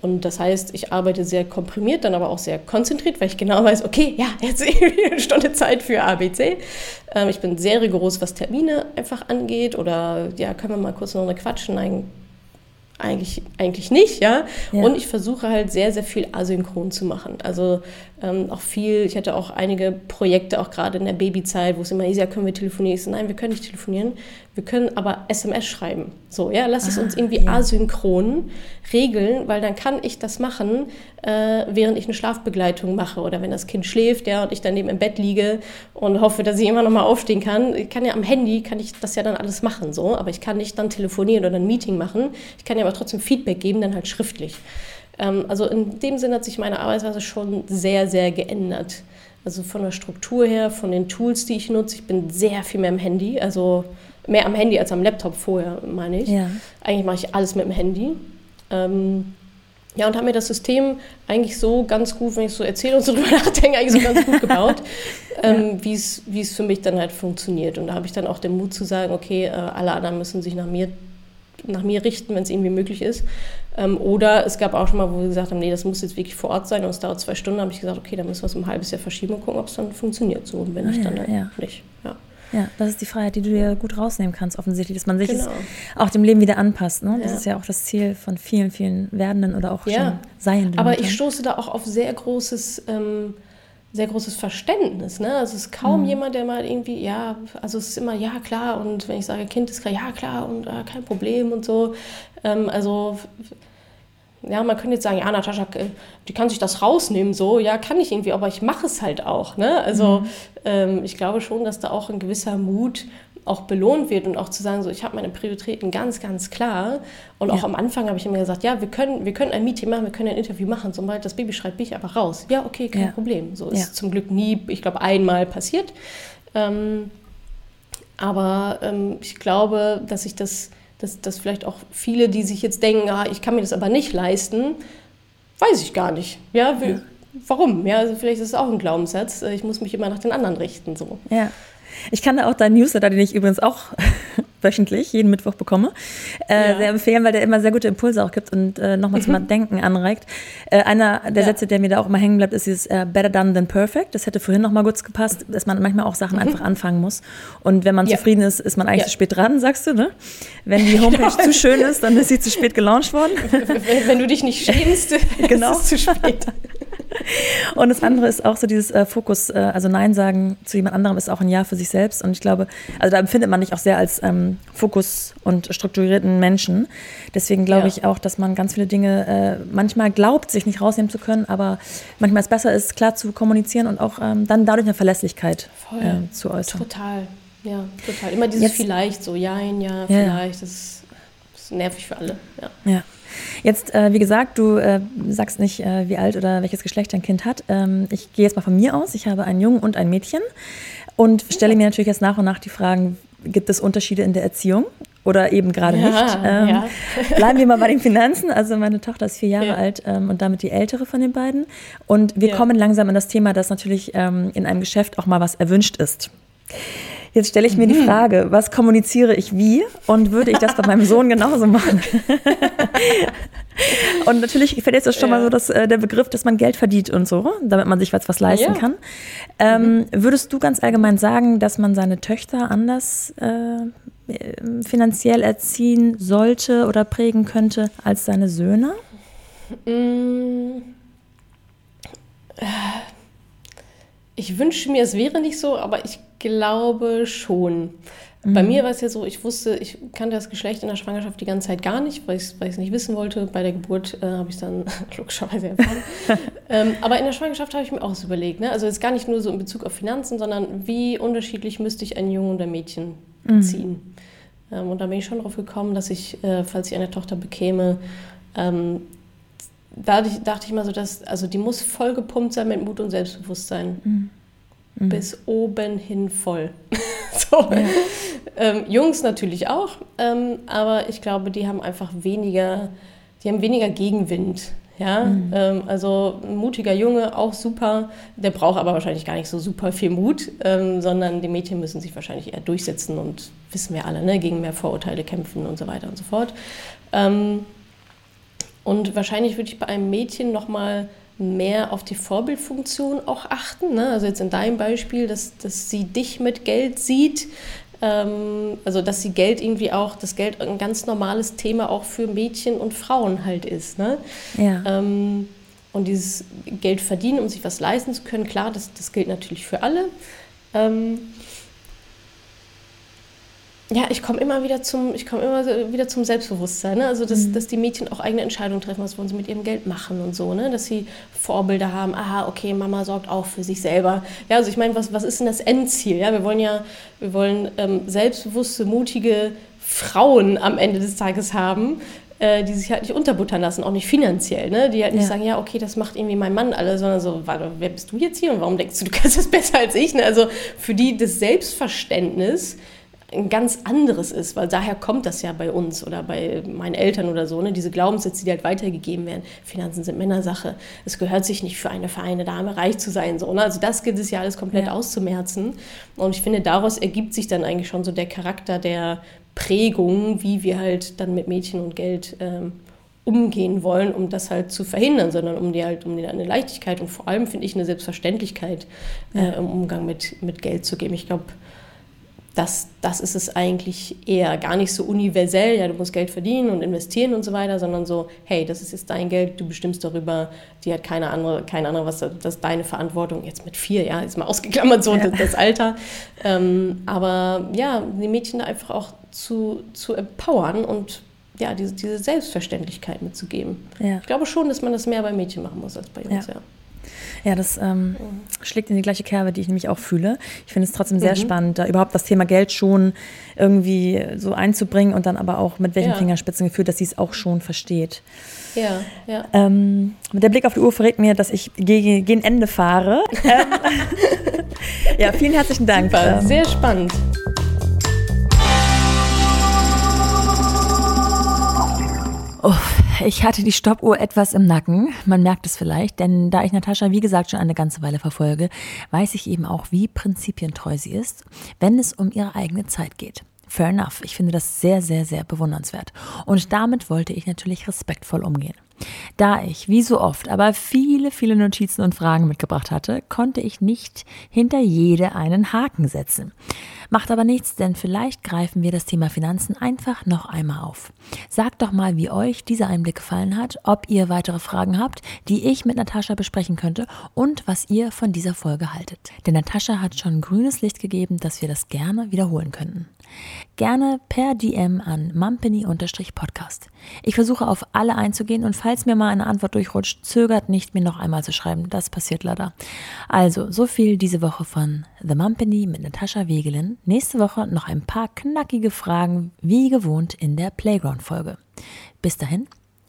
Und das heißt, ich arbeite sehr komprimiert, dann aber auch sehr konzentriert, weil ich genau weiß, okay, ja, jetzt eine Stunde Zeit für ABC. Ähm, ich bin sehr rigoros, was Termine einfach angeht. Oder ja, können wir mal kurz noch eine quatschen? Nein, eigentlich, eigentlich nicht, ja? ja. Und ich versuche halt sehr, sehr viel asynchron zu machen. Also ähm, auch viel, ich hatte auch einige Projekte, auch gerade in der Babyzeit, wo es immer hieß, ja, können wir telefonieren? Ich so, nein, wir können nicht telefonieren, wir können aber SMS schreiben. So, ja, lass es ah, uns irgendwie ja. asynchron regeln, weil dann kann ich das machen, äh, während ich eine Schlafbegleitung mache oder wenn das Kind schläft, ja, und ich dann eben im Bett liege und hoffe, dass ich immer noch mal aufstehen kann. Ich kann ja am Handy, kann ich das ja dann alles machen, so, aber ich kann nicht dann telefonieren oder ein Meeting machen. Ich kann ja aber trotzdem Feedback geben, dann halt schriftlich. Ähm, also in dem Sinne hat sich meine Arbeitsweise schon sehr, sehr geändert. Also von der Struktur her, von den Tools, die ich nutze. Ich bin sehr viel mehr am Handy, also mehr am Handy als am Laptop vorher, meine ich. Ja. Eigentlich mache ich alles mit dem Handy. Ähm, ja, und haben mir das System eigentlich so ganz gut, wenn ich so erzähle und so drüber nachdenke, eigentlich so ganz gut gebaut, ähm, ja. wie es für mich dann halt funktioniert. Und da habe ich dann auch den Mut zu sagen, okay, äh, alle anderen müssen sich nach mir nach mir richten, wenn es irgendwie möglich ist. Ähm, oder es gab auch schon mal, wo wir gesagt haben, nee, das muss jetzt wirklich vor Ort sein und es dauert zwei Stunden, habe ich gesagt, okay, dann müssen wir es um ein halbes Jahr verschieben und gucken, ob es dann funktioniert. So, und wenn ah, nicht, dann, ja. nicht. Ja. Ja, das ist die Freiheit, die du dir gut rausnehmen kannst, offensichtlich, dass man sich genau. auch dem Leben wieder anpasst. Ne? Das ja. ist ja auch das Ziel von vielen, vielen Werdenden oder auch ja. schon Seienden. Aber ich stoße da auch auf sehr großes ähm, sehr großes Verständnis. Ne? Also es ist kaum mhm. jemand, der mal irgendwie, ja, also es ist immer, ja, klar, und wenn ich sage, Kind ist klar, ja, klar, und äh, kein Problem und so. Ähm, also, ja, man könnte jetzt sagen, ja, Natascha, äh, die kann sich das rausnehmen, so, ja, kann ich irgendwie, aber ich mache es halt auch. Ne? Also, mhm. ähm, ich glaube schon, dass da auch ein gewisser Mut auch belohnt wird und auch zu sagen, so ich habe meine Prioritäten ganz, ganz klar. Und ja. auch am Anfang habe ich immer gesagt, ja, wir können, wir können ein Meeting machen, wir können ein Interview machen. Sobald das Baby schreit, bin ich einfach raus. Ja, okay, kein ja. Problem. So ist ja. zum Glück nie, ich glaube, einmal passiert. Ähm, aber ähm, ich glaube, dass ich das, dass, dass vielleicht auch viele, die sich jetzt denken, ah, ich kann mir das aber nicht leisten, weiß ich gar nicht. Ja, wie, warum? Ja, also vielleicht ist es auch ein Glaubenssatz. Ich muss mich immer nach den anderen richten. So. Ja. Ich kann da auch deinen Newsletter, den ich übrigens auch wöchentlich, jeden Mittwoch bekomme, äh, ja. sehr empfehlen, weil der immer sehr gute Impulse auch gibt und äh, nochmal mhm. zum Denken anregt. Äh, einer der ja. Sätze, der mir da auch immer hängen bleibt, ist dieses äh, Better done than perfect. Das hätte vorhin nochmal kurz gepasst, dass man manchmal auch Sachen mhm. einfach anfangen muss. Und wenn man ja. zufrieden ist, ist man eigentlich zu spät dran, sagst du, ne? Wenn die Homepage genau. zu schön ist, dann ist sie zu spät gelauncht worden. Wenn, wenn du dich nicht schämst, genau. ist es zu spät. Und das andere ist auch so dieses äh, Fokus, äh, also Nein sagen zu jemand anderem ist auch ein Ja für sich selbst. Und ich glaube, also da empfindet man dich auch sehr als ähm, Fokus und strukturierten Menschen. Deswegen glaube ja. ich auch, dass man ganz viele Dinge äh, manchmal glaubt, sich nicht rausnehmen zu können, aber manchmal es besser ist, klar zu kommunizieren und auch ähm, dann dadurch eine Verlässlichkeit äh, zu äußern. Total, ja, total. Immer dieses Jetzt, vielleicht, so ja, ja, vielleicht, ja. Das, ist, das ist nervig für alle. ja. ja. Jetzt, äh, wie gesagt, du äh, sagst nicht, äh, wie alt oder welches Geschlecht dein Kind hat. Ähm, ich gehe jetzt mal von mir aus. Ich habe einen Jungen und ein Mädchen und stelle mir natürlich jetzt nach und nach die Fragen, gibt es Unterschiede in der Erziehung? Oder eben gerade ja, nicht. Ähm, ja. bleiben wir mal bei den Finanzen. Also meine Tochter ist vier Jahre ja. alt ähm, und damit die ältere von den beiden. Und wir kommen langsam in das Thema, dass natürlich ähm, in einem Geschäft auch mal was erwünscht ist. Jetzt stelle ich mir die mhm. Frage, was kommuniziere ich wie und würde ich das bei meinem Sohn genauso machen? und natürlich fällt jetzt schon ja. mal so dass, äh, der Begriff, dass man Geld verdient und so, damit man sich was, was leisten ja. kann. Ähm, mhm. Würdest du ganz allgemein sagen, dass man seine Töchter anders äh, finanziell erziehen sollte oder prägen könnte als seine Söhne? Mhm. Ich wünsche mir, es wäre nicht so, aber ich glaube schon. Mhm. Bei mir war es ja so, ich wusste, ich kannte das Geschlecht in der Schwangerschaft die ganze Zeit gar nicht, weil ich es nicht wissen wollte. Bei der Geburt äh, habe ich es dann logischerweise erfahren. ähm, aber in der Schwangerschaft habe ich mir auch so überlegt. Ne? Also jetzt gar nicht nur so in Bezug auf Finanzen, sondern wie unterschiedlich müsste ich einen Jungen oder Mädchen mhm. ziehen. Ähm, und da bin ich schon drauf gekommen, dass ich, äh, falls ich eine Tochter bekäme, ähm, dadurch dachte ich mal so, dass, also die muss voll gepumpt sein mit Mut und Selbstbewusstsein. Mhm. Mhm. Bis oben hin voll. so. ja. ähm, Jungs natürlich auch, ähm, aber ich glaube, die haben einfach weniger, die haben weniger Gegenwind. Ja, mhm. ähm, also ein mutiger Junge, auch super. Der braucht aber wahrscheinlich gar nicht so super viel Mut, ähm, sondern die Mädchen müssen sich wahrscheinlich eher durchsetzen und wissen wir alle, ne, gegen mehr Vorurteile kämpfen und so weiter und so fort. Ähm, und wahrscheinlich würde ich bei einem Mädchen nochmal mehr auf die Vorbildfunktion auch achten. Ne? Also jetzt in deinem Beispiel, dass, dass sie dich mit Geld sieht, ähm, also dass sie Geld irgendwie auch, das Geld ein ganz normales Thema auch für Mädchen und Frauen halt ist. Ne? Ja. Ähm, und dieses Geld verdienen, um sich was leisten zu können, klar, das, das gilt natürlich für alle. Ähm, ja, ich komme immer wieder zum, ich komme immer wieder zum Selbstbewusstsein. Ne? Also, dass, mhm. dass die Mädchen auch eigene Entscheidungen treffen, was wollen sie mit ihrem Geld machen und so, ne? Dass sie Vorbilder haben, aha, okay, Mama sorgt auch für sich selber. Ja, also ich meine, was, was ist denn das Endziel? Ja, wir wollen ja, wir wollen ähm, selbstbewusste, mutige Frauen am Ende des Tages haben, äh, die sich halt nicht unterbuttern lassen, auch nicht finanziell, ne? Die halt nicht ja. sagen, ja, okay, das macht irgendwie mein Mann alle, sondern so, warte, wer bist du jetzt hier und warum denkst du, du kannst das besser als ich? Ne? Also für die das Selbstverständnis, ein ganz anderes ist, weil daher kommt das ja bei uns oder bei meinen Eltern oder so, ne? diese Glaubenssätze, die halt weitergegeben werden. Finanzen sind Männersache. Es gehört sich nicht für eine feine Dame reich zu sein. So, ne? Also das gilt es ja alles komplett ja. auszumerzen. Und ich finde, daraus ergibt sich dann eigentlich schon so der Charakter der Prägung, wie wir halt dann mit Mädchen und Geld ähm, umgehen wollen, um das halt zu verhindern, sondern um dir halt um dir eine Leichtigkeit und vor allem finde ich eine Selbstverständlichkeit äh, im Umgang mit, mit Geld zu geben. Ich glaube, das, das ist es eigentlich eher gar nicht so universell, ja, du musst Geld verdienen und investieren und so weiter, sondern so, hey, das ist jetzt dein Geld, du bestimmst darüber, die hat keine andere, keine andere, was, das ist deine Verantwortung, jetzt mit vier, ja, jetzt mal ausgeklammert so ja. das, das, Alter. Ähm, aber ja, die Mädchen da einfach auch zu, zu empowern und ja, diese, diese Selbstverständlichkeit mitzugeben. Ja. Ich glaube schon, dass man das mehr bei Mädchen machen muss als bei Jungs, ja. ja. Ja, das ähm, schlägt in die gleiche Kerbe, die ich nämlich auch fühle. Ich finde es trotzdem sehr mhm. spannend, da überhaupt das Thema Geld schon irgendwie so einzubringen und dann aber auch mit welchem ja. Fingerspitzengefühl, dass sie es auch schon versteht. Ja, ja. Ähm, der Blick auf die Uhr verrät mir, dass ich gegen, gegen Ende fahre. Ähm, ja, vielen herzlichen Dank. Super, ähm, sehr spannend. Uff. Ich hatte die Stoppuhr etwas im Nacken. Man merkt es vielleicht, denn da ich Natascha, wie gesagt, schon eine ganze Weile verfolge, weiß ich eben auch, wie prinzipientreu sie ist, wenn es um ihre eigene Zeit geht. Fair enough. Ich finde das sehr, sehr, sehr bewundernswert. Und damit wollte ich natürlich respektvoll umgehen. Da ich, wie so oft, aber viele, viele Notizen und Fragen mitgebracht hatte, konnte ich nicht hinter jede einen Haken setzen. Macht aber nichts, denn vielleicht greifen wir das Thema Finanzen einfach noch einmal auf. Sagt doch mal, wie euch dieser Einblick gefallen hat, ob ihr weitere Fragen habt, die ich mit Natascha besprechen könnte und was ihr von dieser Folge haltet. Denn Natascha hat schon grünes Licht gegeben, dass wir das gerne wiederholen könnten. Gerne per DM an mumpany-podcast. Ich versuche auf alle einzugehen und falls mir mal eine Antwort durchrutscht, zögert nicht, mir noch einmal zu schreiben. Das passiert leider. Also, so viel diese Woche von The Mumpany mit Natascha Wegelin. Nächste Woche noch ein paar knackige Fragen, wie gewohnt in der Playground-Folge. Bis dahin,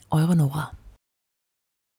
eure Nora.